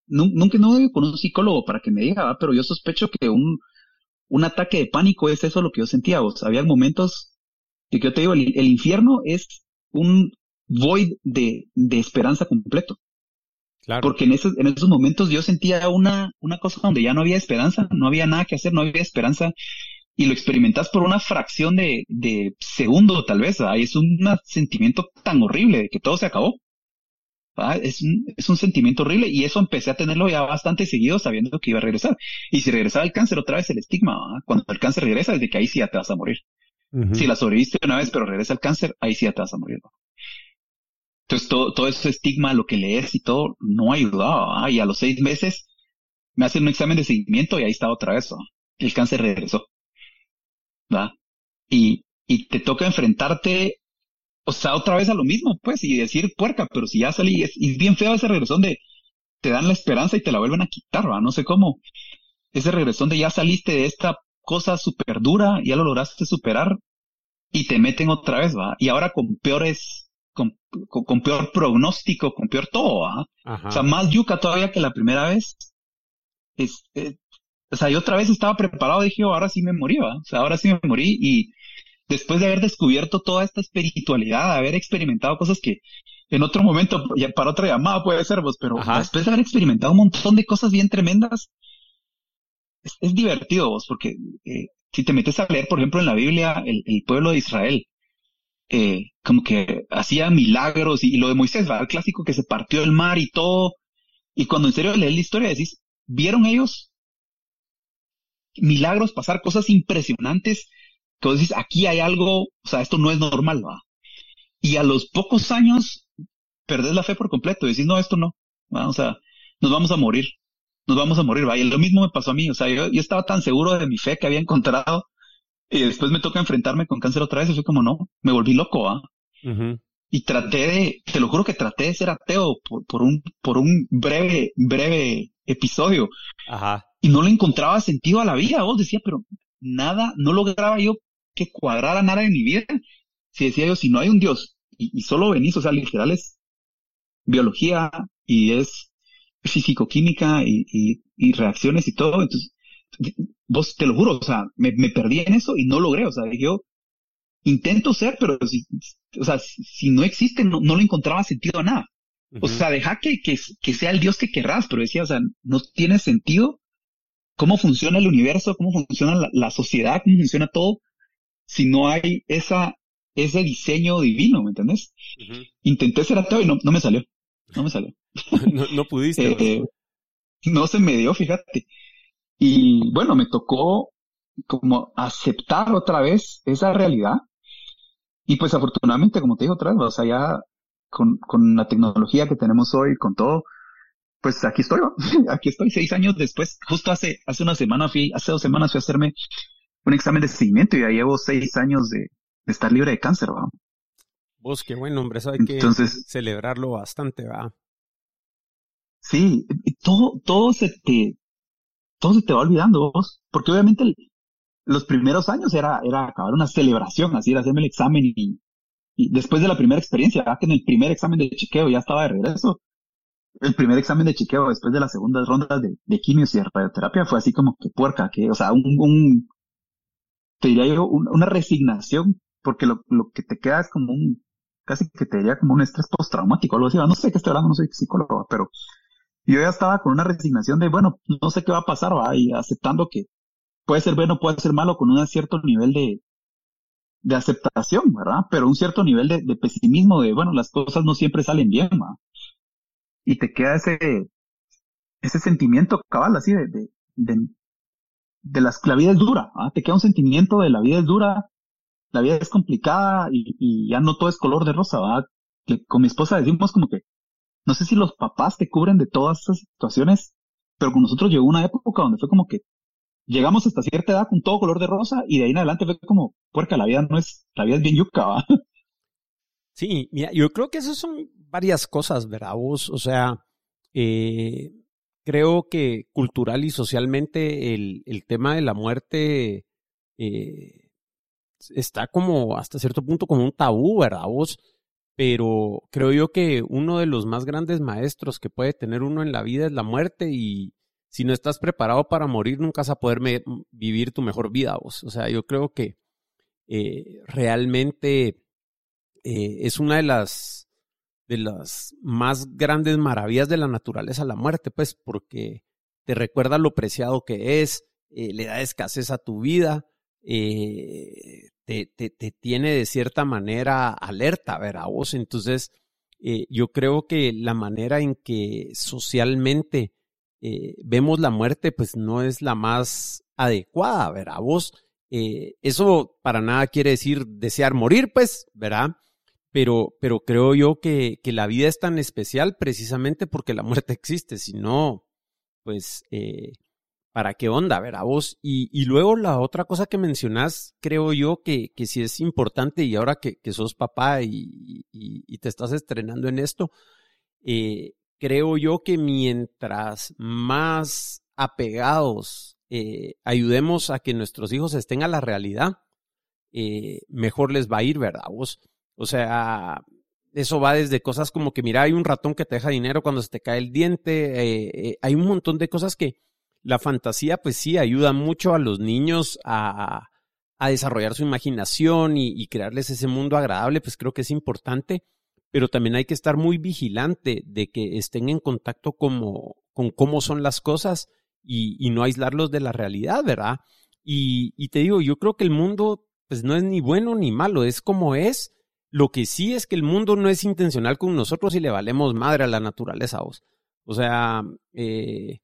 nunca no voy con un psicólogo para que me diga, pero yo sospecho que un, un ataque de pánico es eso lo que yo sentía. Vos. Había momentos que yo te digo, el, infierno es un void de, de esperanza completo. Claro. Porque en esos, en esos momentos yo sentía una, una cosa donde ya no había esperanza, no había nada que hacer, no había esperanza, y lo experimentas por una fracción de, de segundo tal vez, ahí es un sentimiento tan horrible de que todo se acabó. Ah, es, un, es un sentimiento horrible y eso empecé a tenerlo ya bastante seguido sabiendo que iba a regresar. Y si regresaba el cáncer otra vez el estigma, cuando el cáncer regresa, desde que ahí sí ya te vas a morir. Si la sobreviviste una vez pero regresa el cáncer, ahí sí ya te vas a morir. Entonces todo, todo ese estigma, lo que lees y todo, no ayudaba. Y a los seis meses me hacen un examen de seguimiento y ahí está otra vez. El cáncer regresó. Y, y te toca enfrentarte o sea, otra vez a lo mismo, pues, y decir puerca, pero si ya salí, es, es bien feo ese regresón de te dan la esperanza y te la vuelven a quitar, ¿va? No sé cómo. Ese regresón de ya saliste de esta cosa súper dura, ya lo lograste superar y te meten otra vez, ¿va? Y ahora con peores, con, con, peor pronóstico, con peor todo, ¿va? O sea, más yuca todavía que la primera vez. Es, eh, o sea, yo otra vez estaba preparado, dije, oh, ahora sí me morí, ¿va? O sea, ahora sí me morí y después de haber descubierto toda esta espiritualidad, de haber experimentado cosas que en otro momento, ya para otra llamada puede ser vos, pero después de haber experimentado un montón de cosas bien tremendas, es, divertido vos, porque eh, si te metes a leer, por ejemplo, en la Biblia, el, pueblo de Israel, eh, como que hacía milagros y, lo de Moisés, ¿verdad? El clásico que se partió el mar y todo. Y cuando en serio lees la historia, decís, ¿vieron ellos milagros, pasar cosas impresionantes entonces aquí hay algo, o sea, esto no es normal, ¿va? Y a los pocos años perdés la fe por completo, decís, no, esto no, ¿va? o sea, nos vamos a morir, nos vamos a morir, ¿va? Y lo mismo me pasó a mí, o sea, yo, estaba tan seguro de mi fe que había encontrado y después me toca enfrentarme con cáncer otra vez y fue como, no, me volví loco, ¿va? Y traté de, te lo juro que traté de ser ateo por, por un, por un breve, breve episodio. Ajá. Y no le encontraba sentido a la vida, vos decía, pero nada, no lograba yo que cuadrara nada en mi vida. Si decía yo, si no hay un Dios y, solo venís, o sea, literal es biología y es físico-química y, y, reacciones y todo, entonces, vos te lo juro, o sea, me, perdí en eso y no logré, o sea, yo intento ser, pero si, o sea, si, no existe, no, le encontraba sentido a nada. O sea, deja que, que, que, sea el Dios que querrás, pero decía, o sea, no tiene sentido cómo funciona el universo, cómo funciona la, la sociedad, cómo funciona todo, si no hay esa ese diseño divino, ¿me entendés? Intenté ser ateo y no, no me salió. No me salió. no, pudiste. Eh, no se me dio, fíjate. Y bueno, me tocó como aceptar otra vez esa realidad. Y pues afortunadamente, como te digo otra vez, o sea, ya con, con la tecnología que tenemos hoy, con todo, pues aquí estoy, aquí estoy seis años después. Justo hace, hace una semana fui, hace dos semanas fui a hacerme un examen de seguimiento y ya llevo seis años de, estar libre de cáncer, ¿va? Vos, qué bueno, hombre, eso hay que celebrarlo bastante, ¿va? Sí, todo, todo se te, todo se te va olvidando vos, porque obviamente los primeros años era, era acabar una celebración, así era hacerme el examen y, y después de la primera experiencia, que en el primer examen de chequeo ya estaba de regreso, el primer examen de chequeo después de las segundas rondas de, de quimios y radioterapia fue así como que puerca, que, o sea, un, un te diría yo, una resignación, porque lo, lo que te queda es como un, casi que te diría como un estrés postraumático, algo así, no sé qué estoy hablando, no soy psicólogo, pero yo ya estaba con una resignación de, bueno, no sé qué va a pasar, va, y aceptando que puede ser bueno, puede ser malo, con un cierto nivel de, de aceptación, ¿verdad? Pero un cierto nivel de, pesimismo de, bueno, las cosas no siempre salen bien, ¿va? Y te queda ese, ese sentimiento cabal, así, de, de, de, de las, la vida es dura, ¿ah? Te queda un sentimiento de la vida es dura, la vida es complicada y, y ya no todo es color de rosa, ¿va? Que con mi esposa decimos como que no sé si los papás te cubren de todas esas situaciones, pero con nosotros llegó una época donde fue como que llegamos hasta cierta edad con todo color de rosa y de ahí en adelante fue como, porque la vida no es, la vida es bien yuca. Sí, mira, yo creo que esas son varias cosas, ¿verdad? Vos, o sea, eh, creo que cultural y socialmente el, el tema de la muerte eh, está como hasta cierto punto como un tabú, ¿verdad? Vos, pero creo yo que uno de los más grandes maestros que puede tener uno en la vida es la muerte y si no estás preparado para morir nunca vas a poder vivir tu mejor vida vos. O sea, yo creo que eh, realmente eh, es una de las de las más grandes maravillas de la naturaleza la muerte, pues porque te recuerda lo preciado que es, eh, le da escasez a tu vida, eh, te, te, te, tiene de cierta manera alerta, ver a vos. Entonces, eh, yo creo que la manera en que socialmente vemos la muerte, pues no es la más adecuada, ver a vos. Eso para nada quiere decir desear morir, pues, ¿verdad? Pero, pero creo yo que, que la vida es tan especial precisamente porque la muerte existe, si no, pues eh, ¿para qué onda, ver a vos? Y, luego la otra cosa que mencionás, creo yo que, que sí es importante y ahora que, que sos papá y, y, te estás estrenando en esto, eh, creo yo que mientras más apegados eh, ayudemos a que nuestros hijos estén a la realidad, mejor les va a ir, ¿verdad vos? O sea, eso va desde cosas como que, mira, hay un ratón que te deja dinero cuando se te cae el diente, hay un montón de cosas que la fantasía, pues sí, ayuda mucho a los niños a, desarrollar su imaginación y, crearles ese mundo agradable, pues creo que es importante, pero también hay que estar muy vigilante de que estén en contacto como, con cómo son las cosas y, y no aislarlos de la realidad, ¿verdad? Y, y te digo, yo creo que el mundo, pues no es ni bueno ni malo, es como es. Lo que sí es que el mundo no es intencional con nosotros y le valemos madre a la naturaleza, vos. O sea, eh,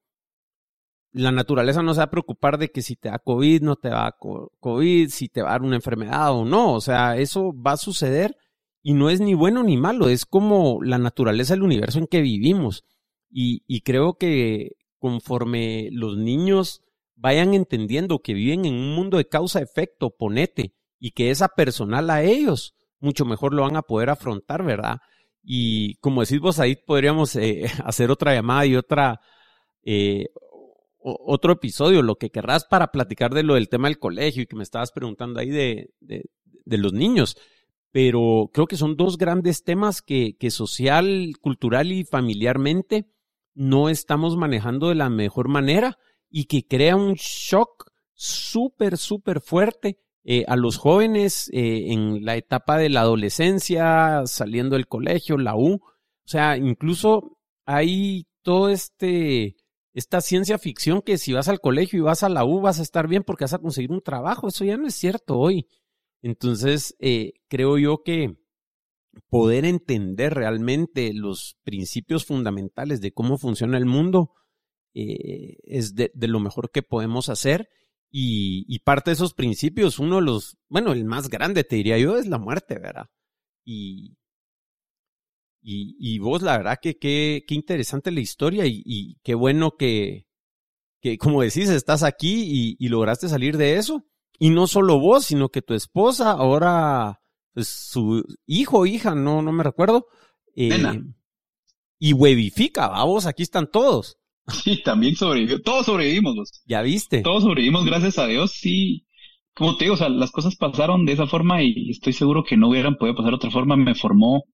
la naturaleza no se va a preocupar de que si te da COVID, no te va a COVID, si te va a dar una enfermedad o no. O sea, eso va a suceder y no es ni bueno ni malo, es como la naturaleza del universo en que vivimos. Y, creo que conforme los niños vayan entendiendo que viven en un mundo de causa-efecto, ponete, y que es personal a ellos, mucho mejor lo van a poder afrontar, ¿verdad? Y como decís vos ahí, podríamos eh, hacer otra llamada y otra, eh, otro episodio, lo que querrás para platicar de lo del tema del colegio y que me estabas preguntando ahí de, de, los niños. Pero creo que son dos grandes temas que, que social, cultural y familiarmente no estamos manejando de la mejor manera y que crea un shock súper, súper fuerte eh, a los jóvenes eh, en la etapa de la adolescencia, saliendo del colegio, la U. O sea, incluso hay todo este esta ciencia ficción que si vas al colegio y vas a la U vas a estar bien porque vas a conseguir un trabajo. Eso ya no es cierto hoy. Entonces, eh, creo yo que poder entender realmente los principios fundamentales de cómo funciona el mundo es de, lo mejor que podemos hacer. Y, parte de esos principios, uno de los, bueno, el más grande, te diría yo, es la muerte, ¿verdad? Y, y, vos, la verdad que qué, interesante la historia y, qué bueno que, que, como decís, estás aquí y, lograste salir de eso. Y no solo vos, sino que tu esposa, ahora pues, su hijo o hija, no, no me recuerdo. Eh, y webifica, vamos, aquí están todos. Sí, también sobrevivió. Todos sobrevivimos. Ya viste. Todos sobrevivimos, gracias a Dios. Sí, como te digo, o sea, las cosas pasaron de esa forma y estoy seguro que no hubieran podido pasar de otra forma. Me formó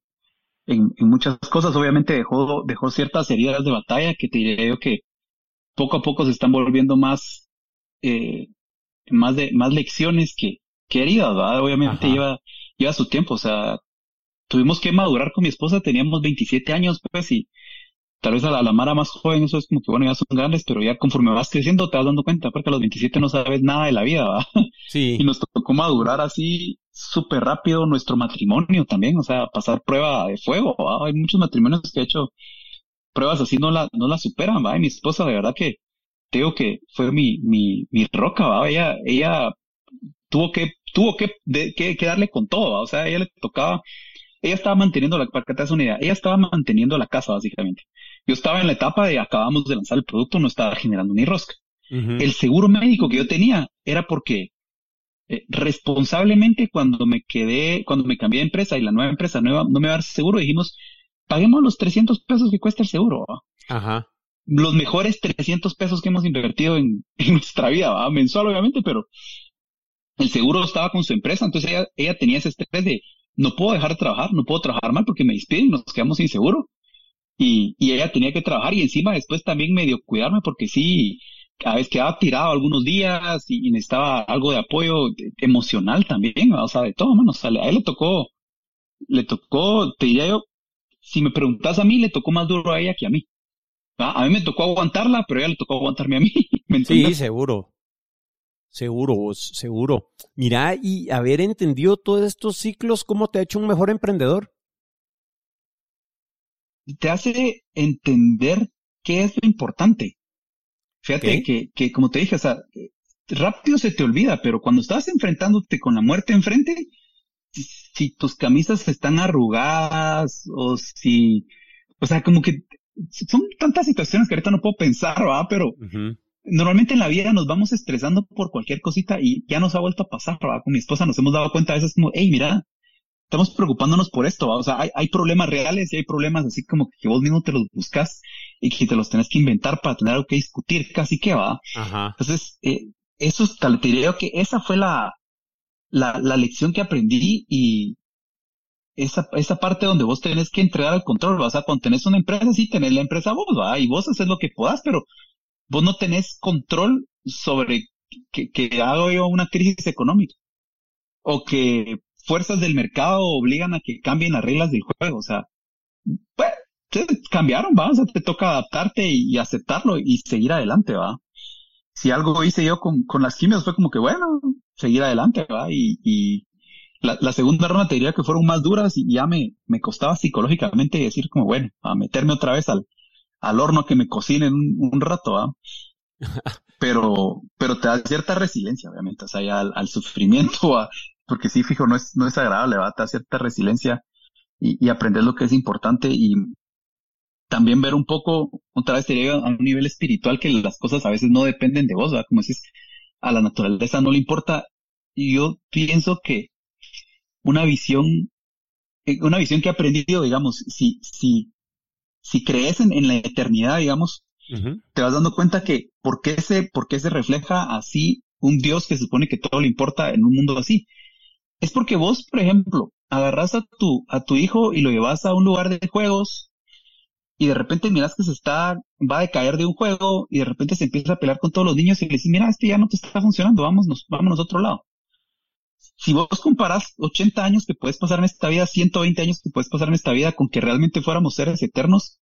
en, muchas cosas. Obviamente dejó, dejó ciertas heridas de batalla que te diré yo que poco a poco se están volviendo más, eh, más de, más lecciones que, que heridas, ¿verdad? Obviamente lleva, lleva su tiempo. O sea, tuvimos que madurar con mi esposa, teníamos 27 años, pues, y tal vez a la, Mara más joven eso es como que, bueno, ya son grandes, pero ya conforme vas creciendo te vas dando cuenta, porque a los 27 no sabes nada de la vida, ¿va? Sí. Y nos tocó madurar así súper rápido nuestro matrimonio también, o sea, pasar prueba de fuego, ¿va? Hay muchos matrimonios que he hecho pruebas así no la, no la superan, ¿va? Y mi esposa, de verdad que, te digo que fue mi, mi, mi roca, ¿va? Ella, ella tuvo que, tuvo que, que, que darle con todo, ¿va? O sea, a ella le tocaba, ella estaba manteniendo la, para que te das una idea, ella estaba manteniendo la casa, básicamente. Yo estaba en la etapa de acabamos de lanzar el producto, no estaba generando ni rosca. El seguro médico que yo tenía era porque eh, responsablemente cuando me quedé, cuando me cambié de empresa y la nueva empresa nueva no me va a dar seguro, dijimos, paguemos los 300 pesos que cuesta el seguro. Ajá. Los mejores 300 pesos que hemos invertido en, nuestra vida, mensual obviamente, pero el seguro estaba con su empresa, entonces ella, ella tenía ese estrés de no puedo dejar de trabajar, no puedo trabajar mal porque me despiden, nos quedamos sin seguro y, y ella tenía que trabajar y encima después también medio cuidarme porque sí, a veces quedaba tirado algunos días y, necesitaba algo de apoyo emocional también, o sea, de todo, mano, o sea, a él le tocó, le tocó, te diría yo, si me preguntas a mí, le tocó más duro a ella que a mí. A mí me tocó aguantarla, pero a ella le tocó aguantarme a mí. sí, seguro. Seguro, vos, seguro. Mira, y haber entendido todos estos ciclos, ¿cómo te ha hecho un mejor emprendedor? Te hace entender qué es lo importante. Fíjate que, que, como te dije, o sea, rápido se te olvida, pero cuando estás enfrentándote con la muerte enfrente, si tus camisas están arrugadas o si, o sea, como que son tantas situaciones que ahorita no puedo pensar, ¿va? Pero normalmente en la vida nos vamos estresando por cualquier cosita y ya nos ha vuelto a pasar, ¿va? Con mi esposa nos hemos dado cuenta a veces como, hey, mira, estamos preocupándonos por esto, o sea, hay, hay, problemas reales y hay problemas así como que vos mismo te los buscas y que te los tenés que inventar para tener algo que discutir, casi que va. Ajá. Entonces, eh, eso es, te diría que esa fue la, la, la lección que aprendí y esa, esa parte donde vos tenés que entregar el control, o sea, cuando tenés una empresa, sí tenés la empresa vos, va, y vos haces lo que puedas, pero vos no tenés control sobre que, que hago yo una crisis económica o que fuerzas del mercado obligan a que cambien las reglas del juego. O sea, pues, cambiaron, va, o sea, te toca adaptarte y, aceptarlo y seguir adelante, va. Si algo hice yo con, con las quimios fue como que, bueno, seguir adelante, va, y, y la, la, segunda ronda te diría que fueron más duras y ya me, me costaba psicológicamente decir como, bueno, a meterme otra vez al, al horno que me cocinen un, un rato, va. pero, pero te da cierta resiliencia, obviamente, o sea, ya al, al sufrimiento, a, porque sí, fijo, no es, no es agradable, va a cierta resiliencia y, y, aprender lo que es importante y también ver un poco, otra vez te a un nivel espiritual que las cosas a veces no dependen de vos, ¿verdad? Como dices, a la naturaleza no le importa. Y yo pienso que una visión, eh, una visión que he aprendido, digamos, si, si, si crees en, en la eternidad, digamos, te vas dando cuenta que por qué se, por qué se refleja así un Dios que supone que todo le importa en un mundo así es porque vos, por ejemplo, agarras a tu, a tu hijo y lo llevas a un lugar de juegos y de repente miras que se está, va a decaer de un juego y de repente se empieza a pelear con todos los niños y le dices, mira, este ya no te está funcionando, vámonos, vámonos a otro lado. Si vos comparas 80 años que puedes pasar en esta vida, 120 años que puedes pasar en esta vida con que realmente fuéramos seres eternos,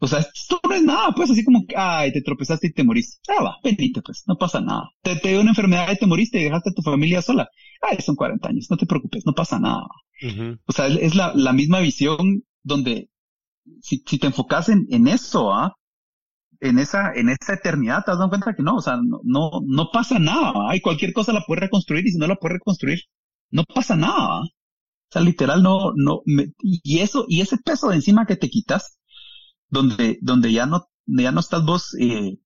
o sea, esto no es nada, pues así como que, ay, te tropezaste y te moriste. Ah, va, venite, pues, no pasa nada. Te, te dio una enfermedad y te moriste y dejaste a tu familia sola. ay, son 40 años, no te preocupes, no pasa nada. O sea, es la, la misma visión donde si, si te enfocas en, en eso, ¿ah? en esa, en esa eternidad, te has dado cuenta que no, o sea, no, no, no pasa nada. Hay cualquier cosa la puedes reconstruir y si no la puedes reconstruir, no pasa nada. O sea, literal, no, no, y eso, y ese peso de encima que te quitas, donde, donde ya no, ya no estás vos, eh,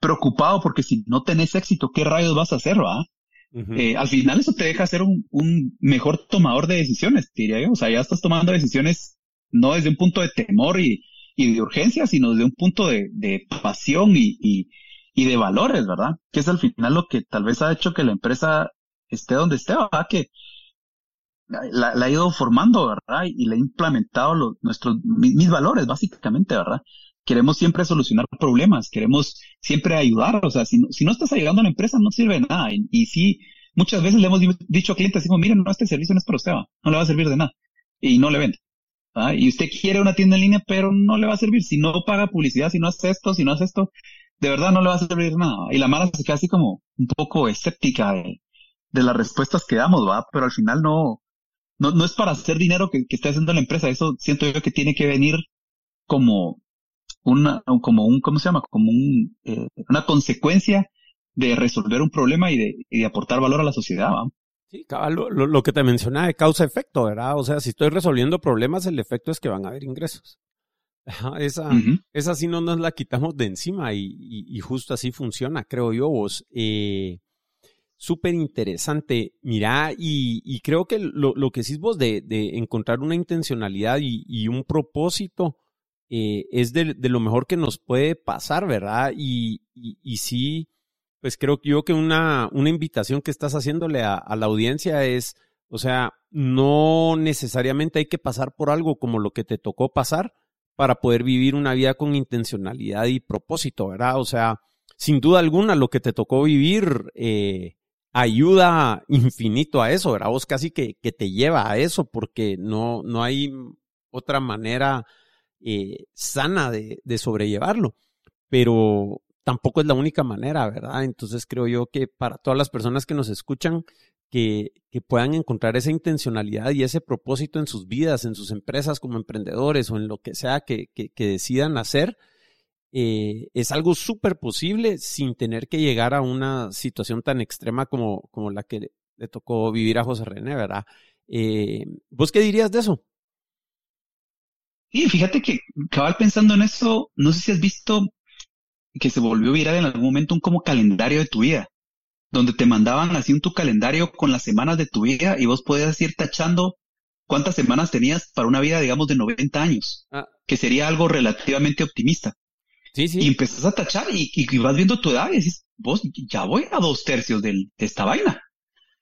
preocupado porque si no tenés éxito, ¿qué rayos vas a hacer, va? eh, al final eso te deja ser un, un mejor tomador de decisiones, diría yo. O sea, ya estás tomando decisiones no desde un punto de temor y, y de urgencia, sino desde un punto de, de pasión y, y, y, de valores, ¿verdad? Que es al final lo que tal vez ha hecho que la empresa esté donde esté, ¿verdad? Que la, la ha ido formando, ¿verdad? Y le ha implementado los, nuestros, mis, valores, básicamente, ¿verdad? Queremos siempre solucionar problemas, queremos siempre ayudar, o sea, si no, si no estás ayudando a la empresa no sirve de nada. Y, sí, muchas veces le hemos dicho a clientes, decimos, miren, no, este servicio no es para usted, no le va a servir de nada. Y no le vende. Y usted quiere una tienda en línea, pero no le va a servir. Si no paga publicidad, si no hace esto, si no hace esto, de verdad no le va a servir nada. Y la mala se queda así como un poco escéptica de, de las respuestas que damos, ¿va? Pero al final no, no, no es para hacer dinero que, que esté haciendo la empresa. Eso siento yo que tiene que venir como una, como un, ¿cómo se llama? Como un, eh, una consecuencia de resolver un problema y de, y de aportar valor a la sociedad, ¿va? Sí, lo, lo, que te mencionaba de causa-efecto, ¿verdad? O sea, si estoy resolviendo problemas, el efecto es que van a haber ingresos. Esa, esa sí no nos la quitamos de encima y, y, justo así funciona, creo yo, vos. Eh, Súper interesante. Mira, y, creo que lo, que decís vos de, encontrar una intencionalidad y, un propósito eh, es de, lo mejor que nos puede pasar, ¿verdad? Y, sí pues creo yo que una, invitación que estás haciéndole a, la audiencia es, o sea, no necesariamente hay que pasar por algo como lo que te tocó pasar para poder vivir una vida con intencionalidad y propósito, ¿verdad? O sea, sin duda alguna lo que te tocó vivir eh, ayuda infinito a eso, ¿verdad? Vos casi que, que, te lleva a eso porque no, no hay otra manera eh, sana de, de sobrellevarlo. Pero, tampoco es la única manera, ¿verdad? Entonces creo yo que para todas las personas que nos escuchan, que, que, puedan encontrar esa intencionalidad y ese propósito en sus vidas, en sus empresas como emprendedores o en lo que sea que, que, decidan hacer, eh, es algo súper posible sin tener que llegar a una situación tan extrema como, como la que le tocó vivir a José René, ¿verdad? Eh, ¿Vos qué dirías de eso? Sí, fíjate que cabal pensando en eso, no sé si has visto que se volvió viral en algún momento un como calendario de tu vida, donde te mandaban así un tu calendario con las semanas de tu vida y vos podías ir tachando cuántas semanas tenías para una vida, digamos, de 90 años, ah. que sería algo relativamente optimista. Sí, sí. Y empezás a tachar y, vas viendo tu edad y decís, vos ya voy a dos tercios de esta vaina,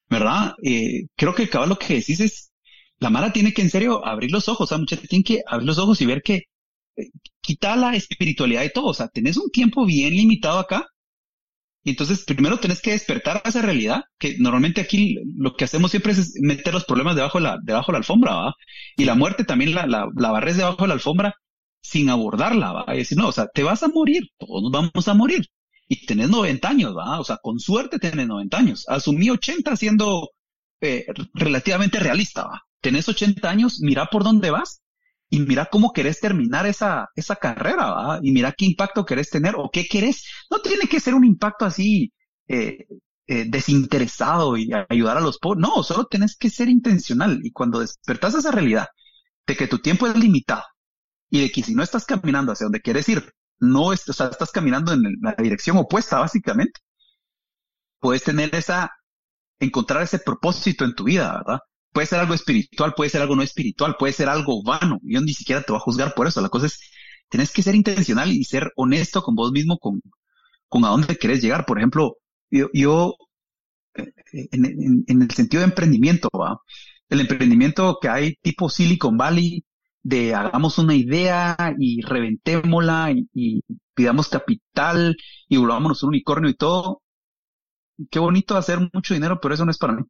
¿verdad? Eh, creo que acaba lo que decís es, la Mara tiene que en serio abrir los ojos, o sea, muchachos tienen que abrir los ojos y ver que quita la espiritualidad de todo. O sea, tenés un tiempo bien limitado acá. Y entonces primero tenés que despertar a esa realidad, que normalmente aquí lo que hacemos siempre es meter los problemas debajo de la, debajo de la alfombra, ¿va? Y la muerte también la, la, la barres debajo de la alfombra sin abordarla, ¿va? Y decir, no, o sea, te vas a morir, todos vamos a morir. Y tenés 90 años, ¿va? O sea, con suerte tenés 90 años. Asumí 80 siendo eh, relativamente realista, ¿va? Tenés 80 años, mira por dónde vas y mira cómo querés terminar esa, esa carrera, ¿va? Y mira qué impacto querés tener o qué querés. No tiene que ser un impacto así eh, eh, desinteresado y ayudar a los pobres. No, solo tenés que ser intencional. Y cuando despertás esa realidad de que tu tiempo es limitado y de que si no estás caminando hacia donde quieres ir, no o sea, estás caminando en la dirección opuesta, básicamente, puedes tener esa, encontrar ese propósito en tu vida, ¿verdad? Puede ser algo espiritual, puede ser algo no espiritual, puede ser algo vano. Yo ni siquiera te voy a juzgar por eso. La cosa es, tienes que ser intencional y ser honesto con vos mismo, con, con a dónde querés llegar. Por ejemplo, yo, yo eh, en, en, el sentido de emprendimiento, ¿va? el emprendimiento que hay tipo Silicon Valley, de hagamos una idea y reventémosla y, y pidamos capital y volvámonos un unicornio y todo. Qué bonito hacer mucho dinero, pero eso no es para mí.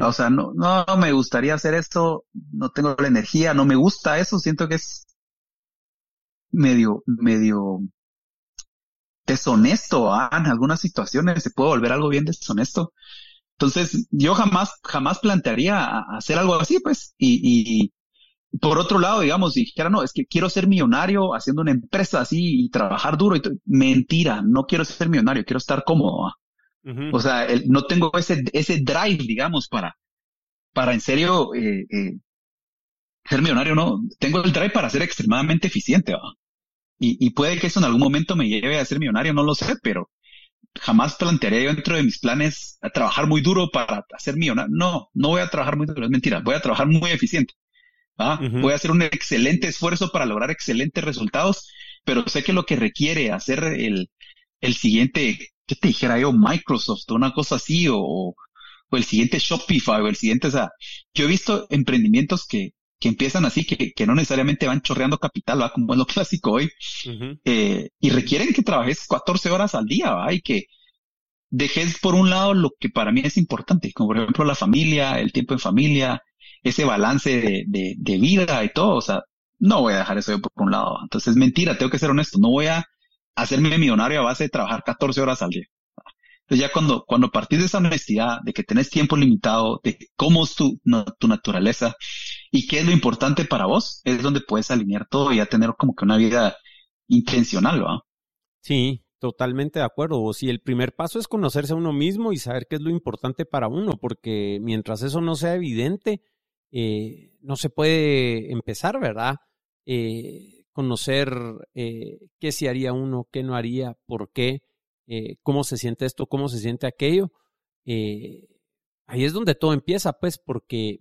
O sea, no, no me gustaría hacer esto, no tengo la energía, no me gusta eso, siento que es medio, medio deshonesto, ¿ah? en algunas situaciones se puede volver algo bien deshonesto. Entonces, yo jamás, jamás plantearía hacer algo así, pues, y, y por otro lado, digamos, si dijera, no, es que quiero ser millonario haciendo una empresa así y trabajar duro y mentira, no quiero ser millonario, quiero estar cómodo. O sea, no tengo ese, ese drive, digamos, para, para en serio eh, eh, ser millonario, no. Tengo el drive para ser extremadamente eficiente. Y, y puede que eso en algún momento me lleve a ser millonario, no lo sé, pero jamás plantearé dentro de mis planes a trabajar muy duro para hacer millonario. No, no voy a trabajar muy duro, es mentira, voy a trabajar muy eficiente. Voy a hacer un excelente esfuerzo para lograr excelentes resultados, pero sé que lo que requiere hacer el, el siguiente, ¿qué te dijera yo? Microsoft, una cosa así, o, o el siguiente Shopify, o el siguiente, o sea, yo he visto emprendimientos que, que empiezan así, que, que no necesariamente van chorreando capital, ¿va? como es lo clásico hoy, eh, y requieren que trabajes 14 horas al día, ¿va? y que dejes por un lado lo que para mí es importante, como por ejemplo la familia, el tiempo en familia, ese balance de, de, vida y todo, o sea, no voy a dejar eso por un lado. Entonces, mentira, tengo que ser honesto, no voy a hacerme millonario a base de trabajar 14 horas al día. Entonces ya cuando, cuando partís de esa honestidad, de que tenés tiempo limitado, de cómo es tu, tu naturaleza y qué es lo importante para vos, es donde puedes alinear todo y ya tener como que una vida intencional, ¿va? Sí, totalmente de acuerdo. O si el primer paso es conocerse a uno mismo y saber qué es lo importante para uno, porque mientras eso no sea evidente, eh, no se puede empezar, ¿verdad? Eh, conocer eh, qué se haría uno, qué no haría, por qué, cómo se siente esto, cómo se siente aquello. ahí es donde todo empieza, pues, porque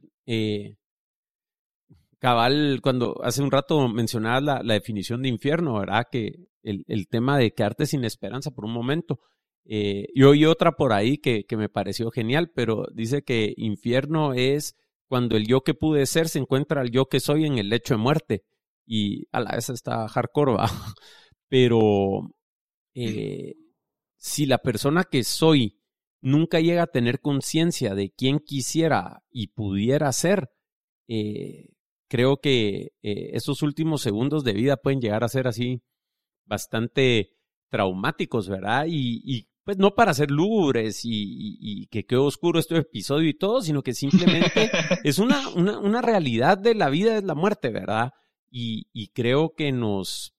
cabal, cuando hace un rato mencionabas la, definición de infierno, ¿verdad? Que el, tema de quedarte sin esperanza por un momento. Yo oí otra por ahí que, me pareció genial, pero dice que infierno es cuando el yo que pude ser se encuentra al yo que soy en el lecho de muerte. Y a la vez está hardcore, ¿va? Pero eh, si la persona que soy nunca llega a tener conciencia de quién quisiera y pudiera ser, eh, creo que eh, esos últimos segundos de vida pueden llegar a ser así bastante traumáticos, ¿verdad? Y, y pues no para ser lúgubres y, y, que quede oscuro este episodio y todo, sino que simplemente es una, una, una, realidad de la vida, es la muerte, ¿verdad? Y, y creo que nos,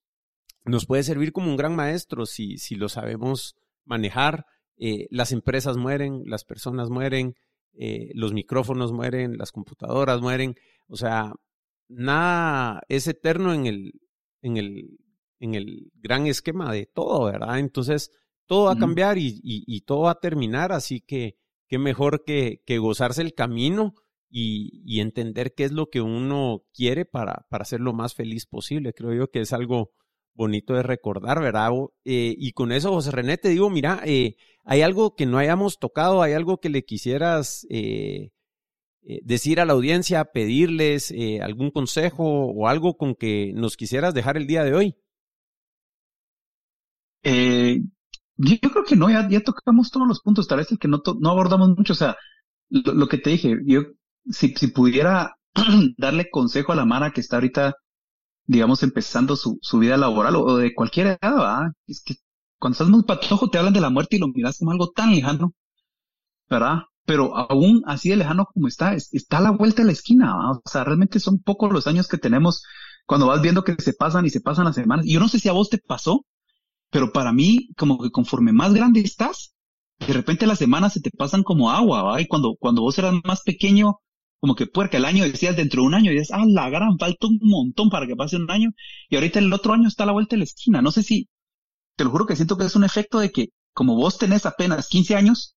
nos puede servir como un gran maestro si, si lo sabemos manejar. Eh, las empresas mueren, las personas mueren, eh, los micrófonos mueren, las computadoras mueren. O sea, nada es eterno en el, en el, en el gran esquema de todo, ¿verdad? Entonces, todo va a cambiar y, y, todo va a terminar, así que qué mejor que, que gozarse el camino y, y, entender qué es lo que uno quiere para, para ser lo más feliz posible. Creo yo que es algo bonito de recordar, ¿verdad? Eh, y con eso, José René, te digo, mira, eh, hay algo que no hayamos tocado, hay algo que le quisieras eh, decir a la audiencia, pedirles algún consejo o algo con que nos quisieras dejar el día de hoy? Yo creo que no, ya, ya, tocamos todos los puntos, tal vez el que no, no abordamos mucho, o sea, lo, que te dije, yo si, si pudiera darle consejo a la Mara que está ahorita, digamos, empezando su, su vida laboral o, de cualquier edad, es que cuando estás muy patojo te hablan de la muerte y lo miras como algo tan lejano, ¿verdad? pero aún así de lejano como está, está a la vuelta de la esquina. O sea, realmente son pocos los años que tenemos cuando vas viendo que se pasan y se pasan las semanas. Y yo no sé si a vos te pasó, pero para mí, como que conforme más grande estás, de repente las semanas se te pasan como agua, ¿va? Y cuando, cuando vos eras más pequeño, como que puerca, el año decías dentro de un año, y dices, ah, la gran, falta un montón para que pase un año, y ahorita el otro año está a la vuelta de la esquina. No sé si, te lo juro que siento que es un efecto de que como vos tenés apenas 15 años,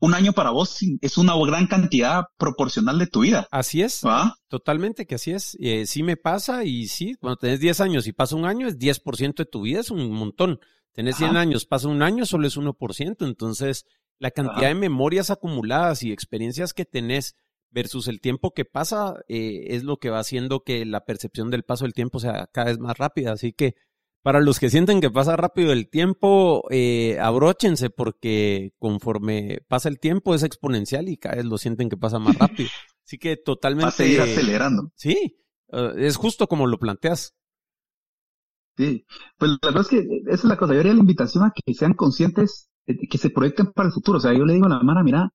un año para vos es una gran cantidad proporcional de tu vida. Así es. Totalmente que así es. Eh, sí me pasa y sí, cuando tenés 10 años y pasa un año es 10% de tu vida, es un montón. Tenés 100 años, pasa un año, solo es 1%. Entonces, la cantidad de memorias acumuladas y experiencias que tenés versus el tiempo que pasa eh, es lo que va haciendo que la percepción del paso del tiempo sea cada vez más rápida. Así que para los que sienten que pasa rápido el tiempo, eh, abróchense porque conforme pasa el tiempo es exponencial y cada vez lo sienten que pasa más rápido. Así que totalmente... Va a seguir acelerando. Sí, eh, es justo como lo planteas. Sí, pues la verdad es que esa es la cosa. Yo haría la invitación a que sean conscientes, que se proyecten para el futuro. O sea, yo le digo a la Mara, mira,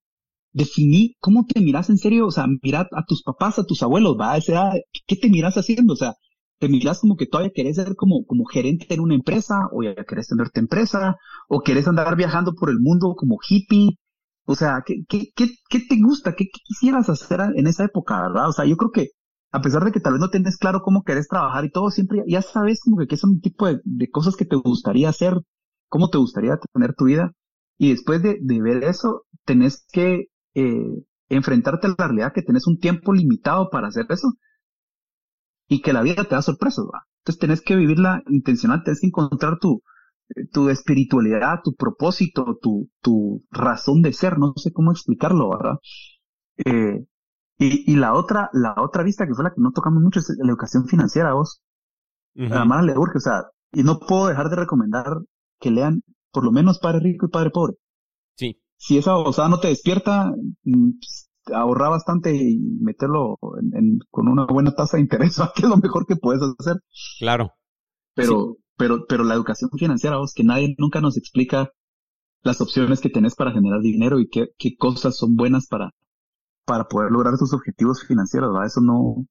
definí cómo te miras en serio, o sea, mira a tus papás, a tus abuelos, va, a esa edad, ¿qué te miras haciendo? O sea, te miras como que todavía querés ser como, como gerente en una empresa, o ya querés tener tu empresa, o querés andar viajando por el mundo como hippie. O sea, ¿qué, qué, qué, te gusta? ¿Qué, ¿Qué, quisieras hacer en esa época, verdad? O sea, yo creo que a pesar de que tal vez no tienes claro cómo querés trabajar y todo, siempre ya sabes como que qué son tipo de, de, cosas que te gustaría hacer, cómo te gustaría tener tu vida. Y después de, de ver eso, tenés que eh, enfrentarte a la realidad que tenés un tiempo limitado para hacer eso y que la vida te da sorpresas, ¿va? Entonces tenés que vivirla intencional, tenés que encontrar tu, tu espiritualidad, tu propósito, tu, tu razón de ser, no sé cómo explicarlo, ¿verdad? Eh, y, y la otra, la otra vista que fue la que no tocamos mucho es la educación financiera, vos. Uh -huh. La mala le urge, o sea, y no puedo dejar de recomendar que lean por lo menos Padre Rico y Padre Pobre. Sí. Si esa osada no te despierta, ahorra bastante y meterlo en, en, con una buena tasa de interés, que es lo mejor que puedes hacer. Claro. Pero, sí. pero, pero la educación financiera, vos, que nadie nunca nos explica las opciones que tenés para generar dinero y qué, qué cosas son buenas para, para poder lograr tus objetivos financieros, ¿verdad? Eso no,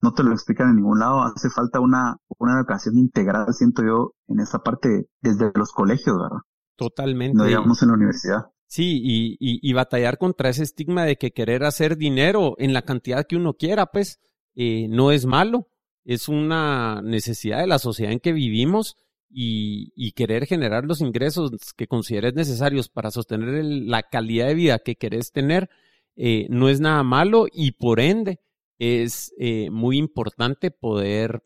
no te lo explican en ningún lado. Hace falta una, una educación integral, siento yo, en esa parte desde los colegios, ¿verdad? Totalmente. No digamos en la universidad. Sí, y, y, y, batallar contra ese estigma de que querer hacer dinero en la cantidad que uno quiera, pues, eh, no es malo. Es una necesidad de la sociedad en que vivimos y, y querer generar los ingresos que consideres necesarios para sostener la calidad de vida que querés tener eh, no es nada malo y por ende es eh, muy importante poder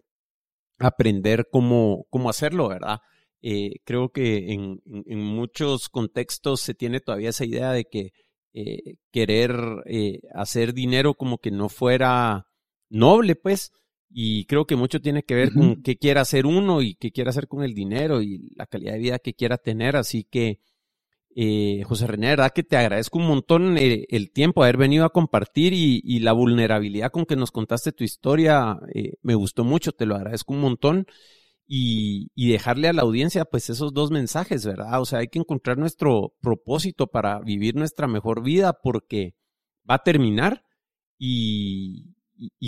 aprender cómo, cómo hacerlo, ¿verdad? Eh, creo que en, en, muchos contextos se tiene todavía esa idea de que eh, querer eh, hacer dinero como que no fuera noble, pues, y creo que mucho tiene que ver uh -huh. con qué quiera hacer uno y qué quiera hacer con el dinero y la calidad de vida que quiera tener, así que eh, José René, verdad que te agradezco un montón el, el tiempo de haber venido a compartir y, y, la vulnerabilidad con que nos contaste tu historia, eh, me gustó mucho, te lo agradezco un montón y, dejarle a la audiencia pues esos dos mensajes, ¿verdad? O sea, hay que encontrar nuestro propósito para vivir nuestra mejor vida porque va a terminar y,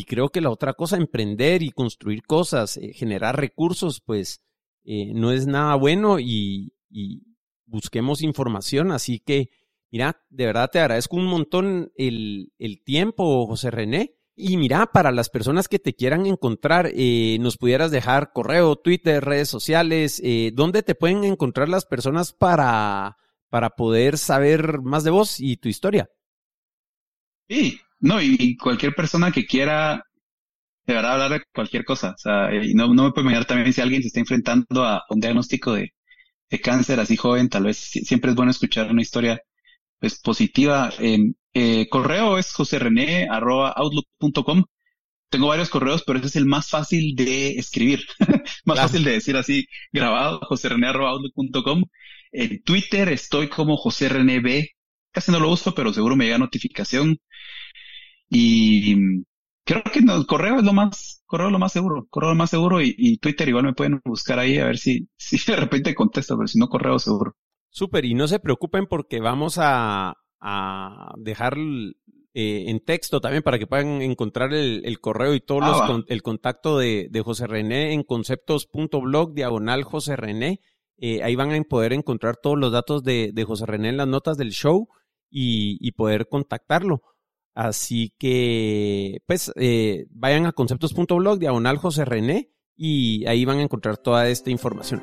creo que la otra cosa, emprender y construir cosas, eh, generar recursos, pues eh, no es nada bueno y, y busquemos información, así que mira, de verdad te agradezco un montón el, el tiempo, José René. Y mira, para las personas que te quieran encontrar, eh, nos pudieras dejar correo, Twitter, redes sociales, eh, ¿dónde te pueden encontrar las personas para, para poder saber más de vos y tu historia? Sí, no, y cualquier persona que quiera de verdad hablar de cualquier cosa, o sea, y no, no me puedo imaginar también si alguien se está enfrentando a un diagnóstico de, de cáncer así joven, tal vez siempre es bueno escuchar una historia pues positiva. Eh, eh, correo es joserené.outlook.com. Tengo varios correos, pero ese es el más fácil de escribir, más claro. fácil de decir así grabado, joserené.outlook.com. En Twitter estoy como José René B. Casi no lo uso, pero seguro me llega notificación. Y creo que no, correo es lo más, correo es lo más seguro, correo es lo más seguro y, y, Twitter igual me pueden buscar ahí a ver si, si de repente contesto, pero si no correo seguro. Súper, y no se preocupen porque vamos a, a dejar eh, en texto también para que puedan encontrar el, el correo y todo ah, con, el contacto de, de, José René en conceptos.blog diagonal José René. Eh, ahí van a poder encontrar todos los datos de, de José René en las notas del show y, y poder contactarlo. Así que, pues, eh, vayan a conceptos.blog diagonal José René y ahí van a encontrar toda esta información.